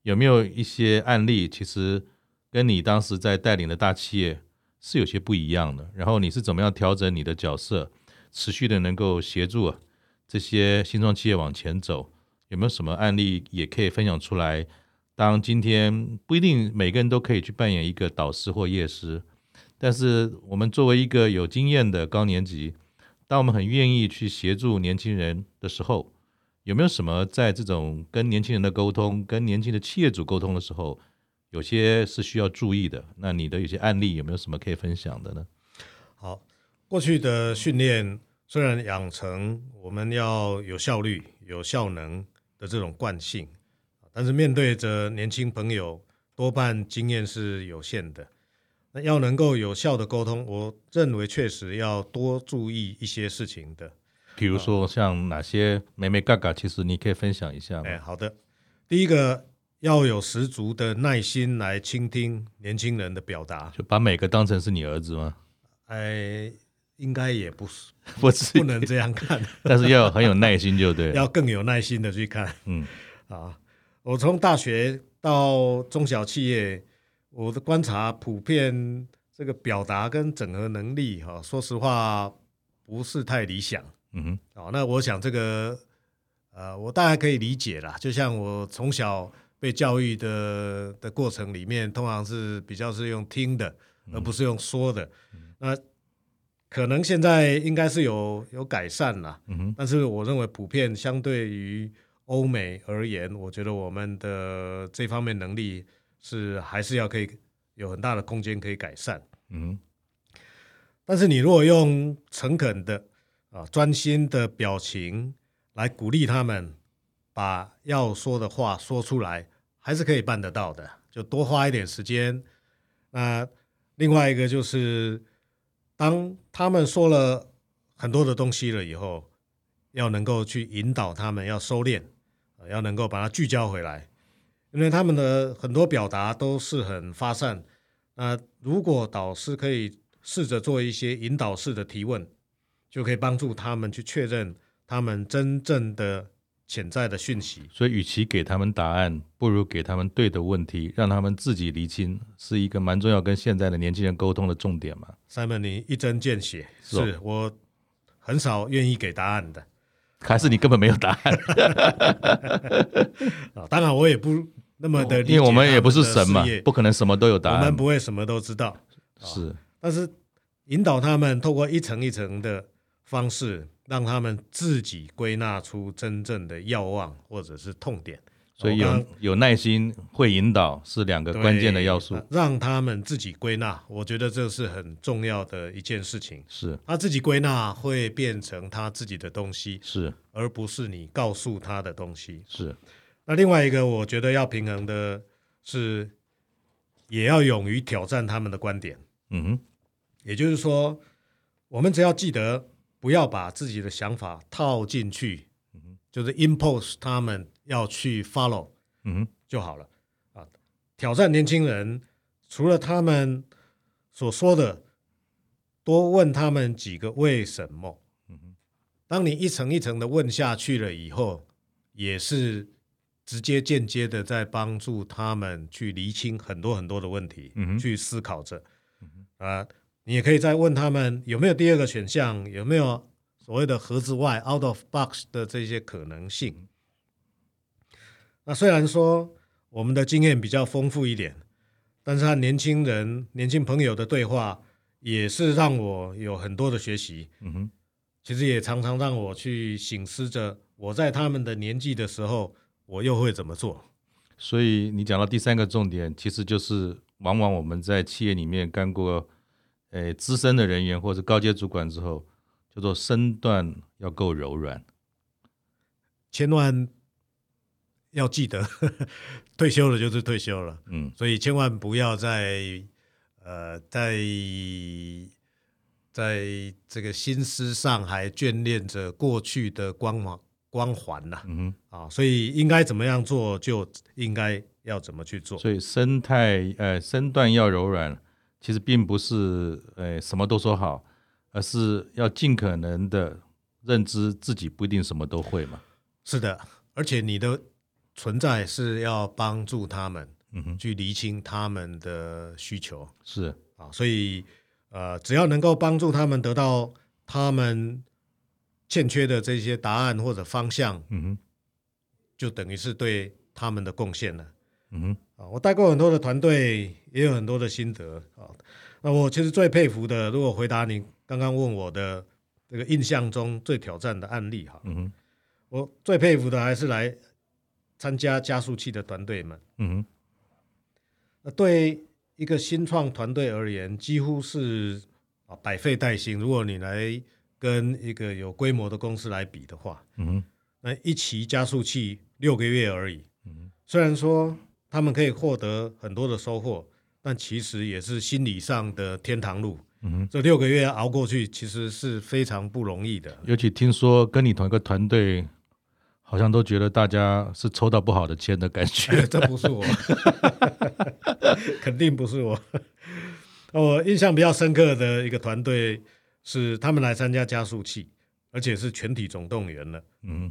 [SPEAKER 1] 有没有一些案例，其实跟你当时在带领的大企业是有些不一样的？然后你是怎么样调整你的角色，持续的能够协助？这些新创企业往前走，有没有什么案例也可以分享出来？当今天不一定每个人都可以去扮演一个导师或业师，但是我们作为一个有经验的高年级，当我们很愿意去协助年轻人的时候，有没有什么在这种跟年轻人的沟通、跟年轻的企业主沟通的时候，有些是需要注意的？那你的有些案例有没有什么可以分享的呢？
[SPEAKER 2] 好，过去的训练。虽然养成我们要有效率、有效能的这种惯性，但是面对着年轻朋友，多半经验是有限的。那要能够有效的沟通，我认为确实要多注意一些事情的。
[SPEAKER 1] 比如说像哪些美眉嘎嘎，其实你可以分享一下吗？
[SPEAKER 2] 哎，好的。第一个要有十足的耐心来倾听年轻人的表达，
[SPEAKER 1] 就把每个当成是你儿子吗？
[SPEAKER 2] 哎。应该也不是，
[SPEAKER 1] 不是
[SPEAKER 2] 不能这样看，
[SPEAKER 1] 但是要很有耐心，就对，
[SPEAKER 2] 要更有耐心的去看。
[SPEAKER 1] 嗯，
[SPEAKER 2] 啊，我从大学到中小企业，我的观察普遍这个表达跟整合能力，哈，说实话不是太理想。
[SPEAKER 1] 嗯哼，
[SPEAKER 2] 哦，那我想这个，呃，我大概可以理解啦。就像我从小被教育的的过程里面，通常是比较是用听的，而不是用说的。嗯、那可能现在应该是有有改善了，嗯哼，但是我认为普遍相对于欧美而言，我觉得我们的这方面能力是还是要可以有很大的空间可以改善，嗯，但是你如果用诚恳的啊专心的表情来鼓励他们，把要说的话说出来，还是可以办得到的，就多花一点时间。那另外一个就是。当他们说了很多的东西了以后，要能够去引导他们，要收敛，要能够把它聚焦回来，因为他们的很多表达都是很发散。那如果导师可以试着做一些引导式的提问，就可以帮助他们去确认他们真正的。潜在的讯息，
[SPEAKER 1] 所以与其给他们答案，不如给他们对的问题，让他们自己厘清，是一个蛮重要跟现在的年轻人沟通的重点嘛。
[SPEAKER 2] Simon，你一针见血，是，是我很少愿意给答案的，
[SPEAKER 1] 还是你根本没有答案？
[SPEAKER 2] 啊，当然我也不那么的
[SPEAKER 1] 因为我们也不是神嘛，不可能什么都有答案，
[SPEAKER 2] 我们不会什么都知道，
[SPEAKER 1] 是，
[SPEAKER 2] 但是引导他们透过一层一层的方式。让他们自己归纳出真正的要望或者是痛点，
[SPEAKER 1] 所以有有耐心会引导是两个关键的要素。
[SPEAKER 2] 让他们自己归纳，我觉得这是很重要的一件事情。
[SPEAKER 1] 是
[SPEAKER 2] 他自己归纳会变成他自己的东西，
[SPEAKER 1] 是
[SPEAKER 2] 而不是你告诉他的东西。
[SPEAKER 1] 是。
[SPEAKER 2] 那另外一个我觉得要平衡的是，也要勇于挑战他们的观点。
[SPEAKER 1] 嗯哼，
[SPEAKER 2] 也就是说，我们只要记得。不要把自己的想法套进去，就是 impose 他们要去 follow，
[SPEAKER 1] 嗯哼
[SPEAKER 2] 就好了啊。挑战年轻人，除了他们所说的，多问他们几个为什么。当你一层一层的问下去了以后，也是直接间接的在帮助他们去厘清很多很多的问题，去思考着，啊。你也可以再问他们有没有第二个选项，有没有所谓的盒子外 （out of box） 的这些可能性。那虽然说我们的经验比较丰富一点，但是和年轻人、年轻朋友的对话也是让我有很多的学习。
[SPEAKER 1] 嗯哼，
[SPEAKER 2] 其实也常常让我去醒思着，我在他们的年纪的时候，我又会怎么做。
[SPEAKER 1] 所以你讲到第三个重点，其实就是往往我们在企业里面干过，诶，资深的人员或者高阶主管之后，叫做身段要够柔软，
[SPEAKER 2] 千万要记得，呵 呵退休了就是退休了，
[SPEAKER 1] 嗯，
[SPEAKER 2] 所以千万不要在呃，在在这个心思上还眷恋着过去的光芒。光环呐，嗯哼，啊，所以应该怎么样做，就应该要怎么去做。
[SPEAKER 1] 所以生态，呃，身段要柔软，其实并不是，呃，什么都说好，而是要尽可能的认知自己不一定什么都会嘛。
[SPEAKER 2] 是的，而且你的存在是要帮助他们，嗯哼，去厘清他们的需求。
[SPEAKER 1] 是
[SPEAKER 2] 啊，所以，呃，只要能够帮助他们得到他们。欠缺的这些答案或者方向，嗯哼，就等于是对他们的贡献了，嗯哼。啊，我带过很多的团队，也有很多的心得啊。那我其实最佩服的，如果回答你刚刚问我的这个印象中最挑战的案例哈，嗯哼，我最佩服的还是来参加加速器的团队们，嗯哼。那对一个新创团队而言，几乎是啊百废待兴。如果你来跟一个有规模的公司来比的话，嗯，那一期加速器六个月而已，嗯，虽然说他们可以获得很多的收获，但其实也是心理上的天堂路，嗯，这六个月熬过去其实是非常不容易的。
[SPEAKER 1] 尤其听说跟你同一个团队，好像都觉得大家是抽到不好的签的感觉，
[SPEAKER 2] 这不是我，肯定不是我。我印象比较深刻的一个团队。是他们来参加加速器，而且是全体总动员了。嗯，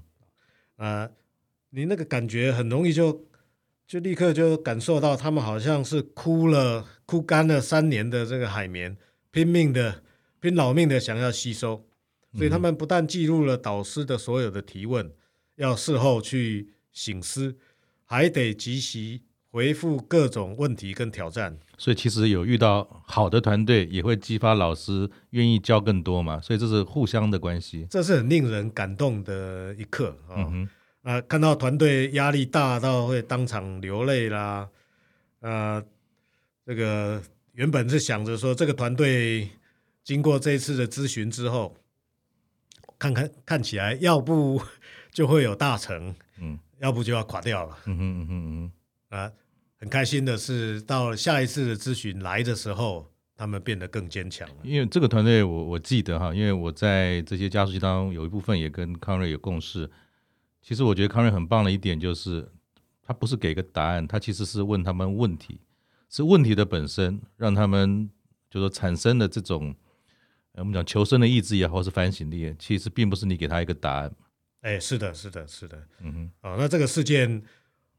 [SPEAKER 2] 啊、呃，你那个感觉很容易就就立刻就感受到，他们好像是哭了哭干了三年的这个海绵，拼命的拼老命的想要吸收。所以他们不但记录了导师的所有的提问，要事后去醒思，还得及时回复各种问题跟挑战。
[SPEAKER 1] 所以其实有遇到好的团队，也会激发老师愿意教更多嘛。所以这是互相的关系，
[SPEAKER 2] 这是很令人感动的一刻啊、哦嗯哼呃！看到团队压力大到会当场流泪啦，啊、呃，这个原本是想着说，这个团队经过这一次的咨询之后，看看看起来要不 就会有大成，嗯，要不就要垮掉了，嗯哼嗯哼嗯哼啊。呃很开心的是，到下一次的咨询来的时候，他们变得更坚强了。
[SPEAKER 1] 因为这个团队，我我记得哈，因为我在这些加速器当中有一部分也跟康瑞有共识。其实我觉得康瑞很棒的一点就是，他不是给个答案，他其实是问他们问题，是问题的本身让他们就说产生的这种我们讲求生的意志也好，或是反省力，其实并不是你给他一个答案。
[SPEAKER 2] 哎，是的，是的，是的，嗯哼，啊，那这个事件，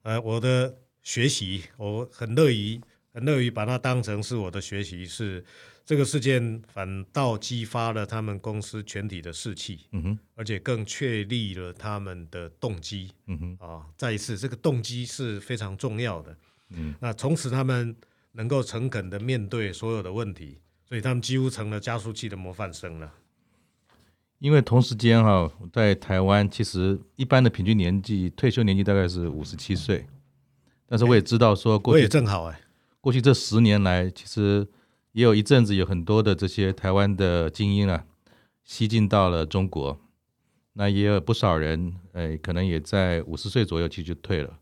[SPEAKER 2] 呃，我的。学习，我很乐意，很乐意把它当成是我的学习。是这个事件反倒激发了他们公司全体的士气，嗯哼，而且更确立了他们的动机，嗯哼，啊，再一次，这个动机是非常重要的，嗯，那从此他们能够诚恳的面对所有的问题，所以他们几乎成了加速器的模范生了。
[SPEAKER 1] 因为同时间哈，在台湾其实一般的平均年纪退休年纪大概是五十七岁。但是我也知道，说过去、欸、我也
[SPEAKER 2] 正好哎，
[SPEAKER 1] 过去这十年来，其实也有一阵子有很多的这些台湾的精英啊，西进到了中国，那也有不少人，哎，可能也在五十岁左右其实就退了，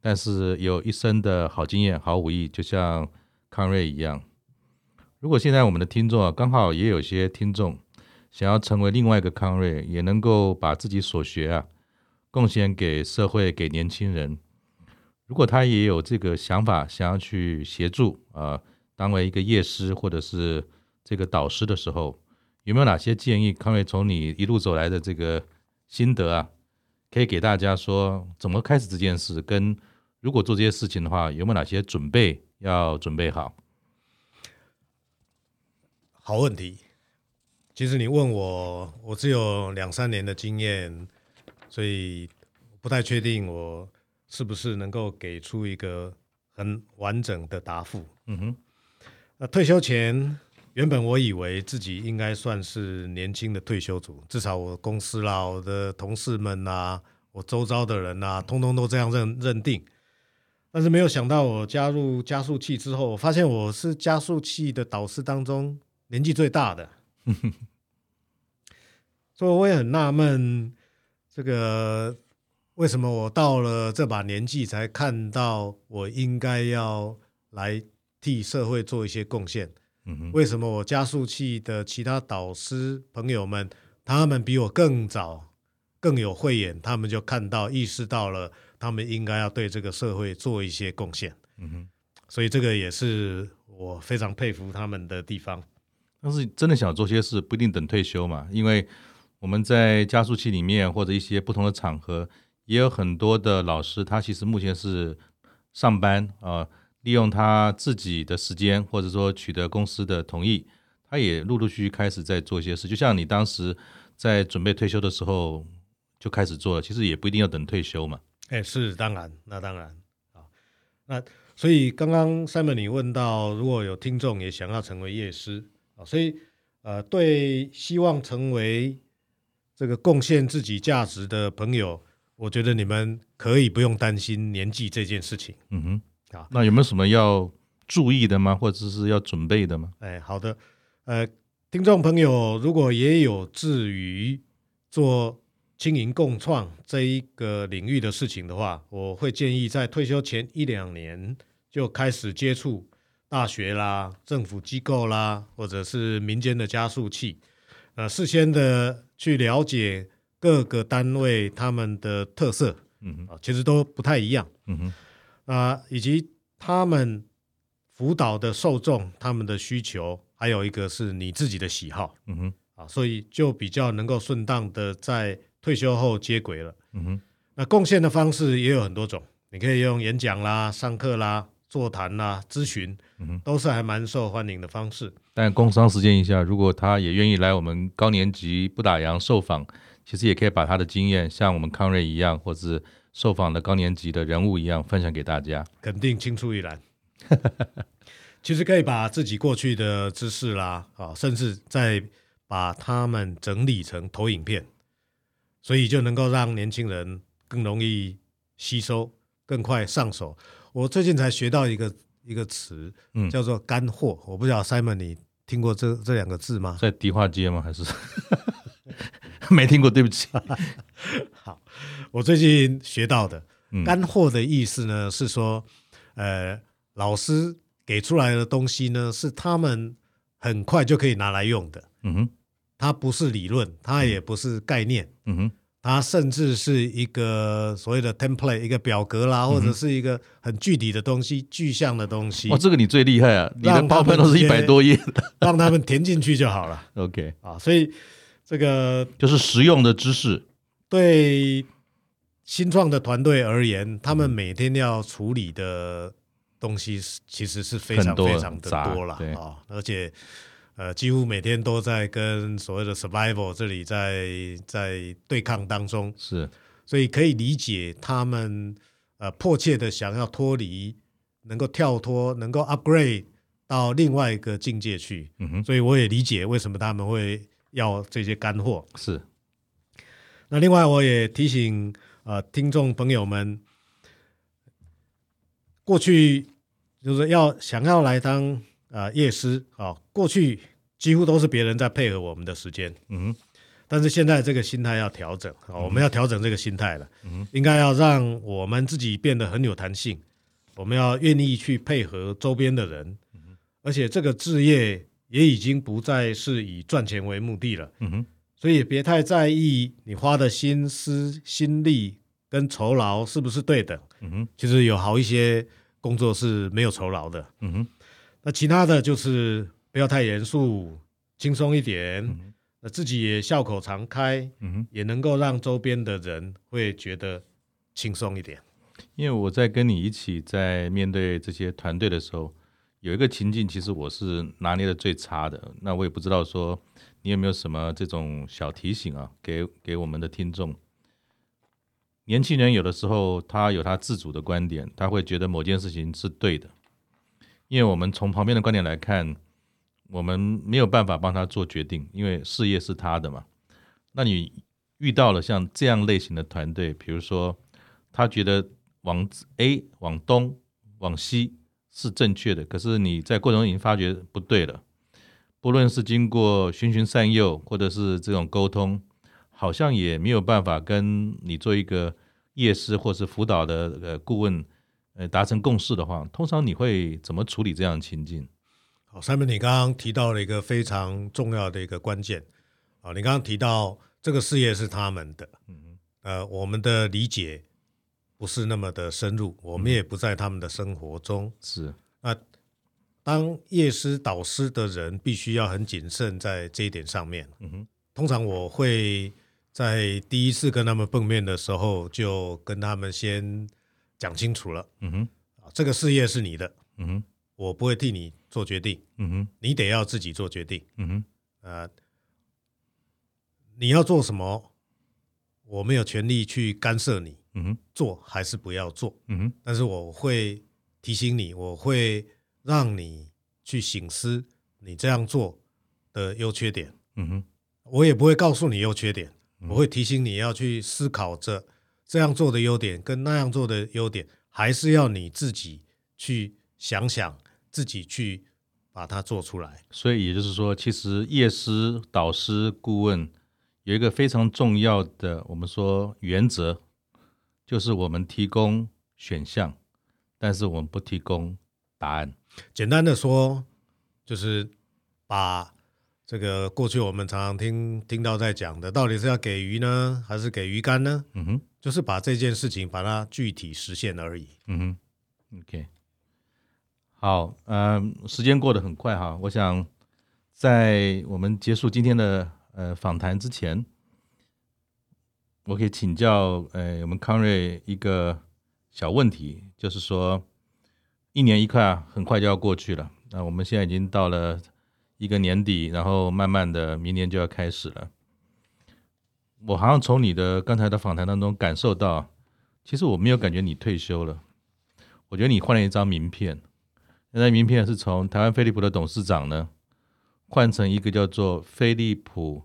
[SPEAKER 1] 但是有一生的好经验、好武艺，就像康瑞一样。如果现在我们的听众啊，刚好也有些听众想要成为另外一个康瑞，也能够把自己所学啊，贡献给社会、给年轻人。如果他也有这个想法，想要去协助啊、呃，当为一个业师或者是这个导师的时候，有没有哪些建议？康瑞从你一路走来的这个心得啊，可以给大家说怎么开始这件事？跟如果做这些事情的话，有没有哪些准备要准备好？
[SPEAKER 2] 好问题。其实你问我，我只有两三年的经验，所以不太确定我。是不是能够给出一个很完整的答复？嗯哼，那退休前，原本我以为自己应该算是年轻的退休族，至少我公司啦、我的同事们呐、我周遭的人呐，通通都这样认认定。但是没有想到，我加入加速器之后，我发现我是加速器的导师当中年纪最大的，所以我也很纳闷，这个为什么我到了这把年纪才看到我应该要来替社会做一些贡献？为什么我加速器的其他导师朋友们，他们比我更早、更有慧眼，他们就看到、意识到了。他们应该要对这个社会做一些贡献，嗯哼，所以这个也是我非常佩服他们的地方。
[SPEAKER 1] 但是真的想做些事，不一定等退休嘛，因为我们在加速器里面或者一些不同的场合，也有很多的老师，他其实目前是上班啊、利用他自己的时间，或者说取得公司的同意，他也陆陆续续开始在做一些事。就像你当时在准备退休的时候就开始做了，其实也不一定要等退休嘛。
[SPEAKER 2] 哎，是当然，那当然啊，那所以刚刚 Simon 你问到，如果有听众也想要成为业师啊，所以呃，对希望成为这个贡献自己价值的朋友，我觉得你们可以不用担心年纪这件事情。
[SPEAKER 1] 嗯哼，啊，那有没有什么要注意的吗？或者是要准备的吗？
[SPEAKER 2] 哎，好的，呃，听众朋友如果也有至于做。经营共创这一个领域的事情的话，我会建议在退休前一两年就开始接触大学啦、政府机构啦，或者是民间的加速器，呃，事先的去了解各个单位他们的特色，嗯哼，其实都不太一样，嗯哼，啊，以及他们辅导的受众、他们的需求，还有一个是你自己的喜好，嗯哼，啊，所以就比较能够顺当的在退休后接轨了，嗯哼，那贡献的方式也有很多种，你可以用演讲啦、上课啦、座谈啦、咨询，嗯哼，都是还蛮受欢迎的方式。
[SPEAKER 1] 但工商时间一下，如果他也愿意来我们高年级不打烊受访，其实也可以把他的经验，像我们康瑞一样，或是受访的高年级的人物一样，分享给大家。
[SPEAKER 2] 肯定青出于蓝。其实可以把自己过去的知识啦，啊，甚至再把他们整理成投影片。所以就能够让年轻人更容易吸收，更快上手。我最近才学到一个一个词，嗯，叫做干货。我不知道 Simon 你听过这这两个字吗？
[SPEAKER 1] 在迪化街吗？还是 没听过？对不起。
[SPEAKER 2] 好，我最近学到的干货的意思呢，是说，呃，老师给出来的东西呢，是他们很快就可以拿来用的。嗯哼。它不是理论，它也不是概念，嗯哼，它甚至是一个所谓的 template，一个表格啦，或者是一个很具体的东西，具象的东西。
[SPEAKER 1] 哇，这个你最厉害啊！你的包本都是一百多页的，
[SPEAKER 2] 让他们填进去就好了。
[SPEAKER 1] OK
[SPEAKER 2] 啊，所以这个
[SPEAKER 1] 就是实用的知识。
[SPEAKER 2] 对新创的团队而言，他们每天要处理的东西其实是非常非常的多了啊，而且。呃，几乎每天都在跟所谓的 survival 这里在在对抗当中，
[SPEAKER 1] 是，
[SPEAKER 2] 所以可以理解他们呃迫切的想要脱离，能够跳脱，能够 upgrade 到另外一个境界去。嗯哼，所以我也理解为什么他们会要这些干货。
[SPEAKER 1] 是，
[SPEAKER 2] 那另外我也提醒呃听众朋友们，过去就是要想要来当。啊，夜师啊，过去几乎都是别人在配合我们的时间，嗯，但是现在这个心态要调整啊，我们要调整这个心态了，嗯，应该要让我们自己变得很有弹性，我们要愿意去配合周边的人，嗯，而且这个置业也已经不再是以赚钱为目的了，嗯哼，所以也别太在意你花的心思、心力跟酬劳是不是对等，嗯哼，其实有好一些工作是没有酬劳的，嗯哼。那其他的就是不要太严肃，轻松一点，嗯、那自己也笑口常开，嗯，也能够让周边的人会觉得轻松一点。
[SPEAKER 1] 因为我在跟你一起在面对这些团队的时候，有一个情境，其实我是拿捏的最差的。那我也不知道说你有没有什么这种小提醒啊，给给我们的听众。年轻人有的时候他有他自主的观点，他会觉得某件事情是对的。因为我们从旁边的观点来看，我们没有办法帮他做决定，因为事业是他的嘛。那你遇到了像这样类型的团队，比如说他觉得往 A 往东往西是正确的，可是你在过程中已经发觉不对了。不论是经过循循善诱，或者是这种沟通，好像也没有办法跟你做一个业师或是辅导的呃顾问呃达成共识的话，通常你会怎么处理这样的情境？
[SPEAKER 2] 好，Simon，你刚刚提到了一个非常重要的一个关键啊，你刚刚提到这个事业是他们的，嗯，呃，我们的理解不是那么的深入，我们也不在他们的生活中，
[SPEAKER 1] 嗯、是
[SPEAKER 2] 那。当夜师导师的人，必须要很谨慎在这一点上面。嗯哼，通常我会在第一次跟他们碰面的时候，就跟他们先讲清楚了。嗯哼，这个事业是你的。嗯哼，我不会替你做决定。嗯哼，你得要自己做决定。嗯哼，呃，你要做什么，我没有权利去干涉你。嗯哼，做还是不要做。嗯哼，但是我会提醒你，我会。让你去醒思你这样做的优缺点，嗯哼，我也不会告诉你优缺点，我会提醒你要去思考着这样做的优点跟那样做的优点，还是要你自己去想想，自己去把它做出来。
[SPEAKER 1] 所以也就是说，其实业师、导师、顾问有一个非常重要的，我们说原则，就是我们提供选项，但是我们不提供答案。
[SPEAKER 2] 简单的说，就是把这个过去我们常常听听到在讲的，到底是要给鱼呢，还是给鱼竿呢？嗯哼，就是把这件事情把它具体实现而已。
[SPEAKER 1] 嗯哼，OK，好，嗯、呃，时间过得很快哈，我想在我们结束今天的呃访谈之前，我可以请教呃我们康瑞一个小问题，就是说。一年一快啊，很快就要过去了。那我们现在已经到了一个年底，然后慢慢的明年就要开始了。我好像从你的刚才的访谈当中感受到，其实我没有感觉你退休了。我觉得你换了一张名片，那张名片是从台湾飞利浦的董事长呢，换成一个叫做飞利浦，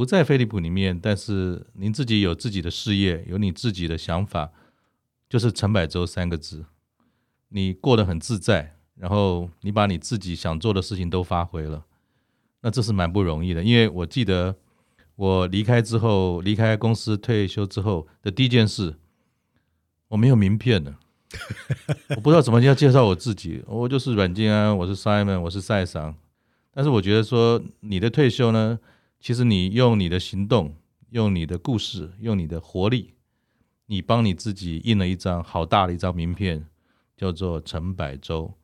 [SPEAKER 1] 不在飞利浦里面，但是您自己有自己的事业，有你自己的想法，就是陈百洲三个字。你过得很自在，然后你把你自己想做的事情都发挥了，那这是蛮不容易的。因为我记得我离开之后，离开公司退休之后的第一件事，我没有名片呢，我不知道怎么要介绍我自己。我就是阮金安，我是 Simon，我是赛尚。但是我觉得说你的退休呢，其实你用你的行动，用你的故事，用你的活力，你帮你自己印了一张好大的一张名片。叫做陈百洲，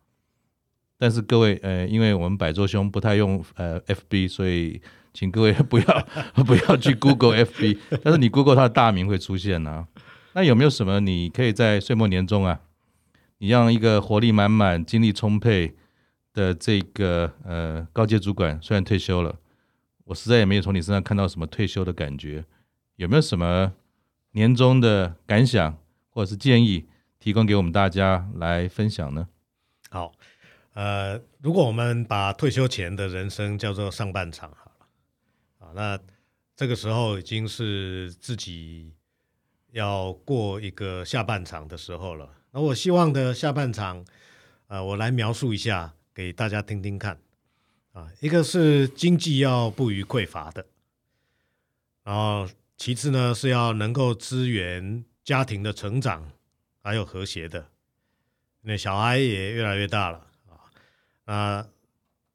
[SPEAKER 1] 但是各位，呃，因为我们百洲兄不太用呃 FB，所以请各位不要不要去 Google FB，但是你 Google 他的大名会出现、啊。那有没有什么你可以在岁末年终啊，你让一个活力满满、精力充沛的这个呃高阶主管，虽然退休了，我实在也没有从你身上看到什么退休的感觉，有没有什么年终的感想或者是建议？提供给我们大家来分享呢？
[SPEAKER 2] 好，呃，如果我们把退休前的人生叫做上半场好了，啊，那这个时候已经是自己要过一个下半场的时候了。那我希望的下半场，呃，我来描述一下给大家听听看。啊，一个是经济要不虞匮乏的，然后其次呢是要能够支援家庭的成长。还有和谐的，那小孩也越来越大了啊，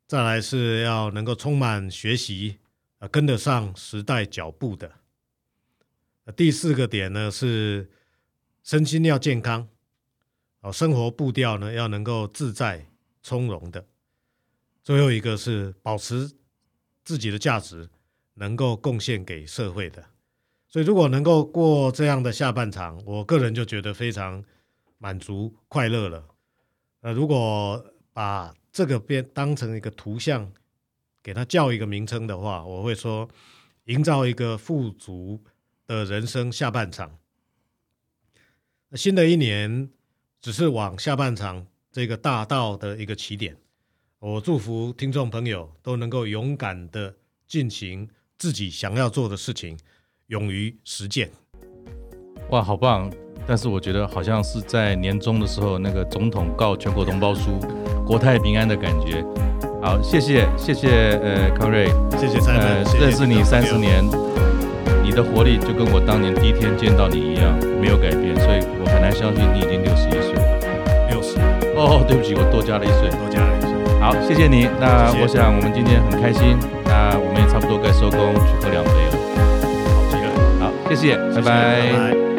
[SPEAKER 2] 再来是要能够充满学习，啊，跟得上时代脚步的。第四个点呢是身心要健康，哦，生活步调呢要能够自在从容的。最后一个是保持自己的价值，能够贡献给社会的。所以，如果能够过这样的下半场，我个人就觉得非常满足、快乐了。呃，如果把这个变当成一个图像，给它叫一个名称的话，我会说，营造一个富足的人生下半场。新的一年只是往下半场这个大道的一个起点。我祝福听众朋友都能够勇敢的进行自己想要做的事情。勇于实践，
[SPEAKER 1] 哇，好棒！但是我觉得好像是在年终的时候，那个总统告全国同胞书，国泰民安的感觉。好，谢谢谢谢呃康瑞，
[SPEAKER 2] 谢谢蔡呃，
[SPEAKER 1] 认识你三十年，你的活力就跟我当年第一天见到你一样，没有改变，所以我很难相信你已经六十一岁了。
[SPEAKER 2] 六十？
[SPEAKER 1] 哦，对不起，我多加了一岁，
[SPEAKER 2] 多加了一岁。
[SPEAKER 1] 好，谢谢你。那我想我们今天很开心，那我们也差不多该收工去喝两杯了。
[SPEAKER 2] 好，极了。
[SPEAKER 1] 好，谢谢。拜拜。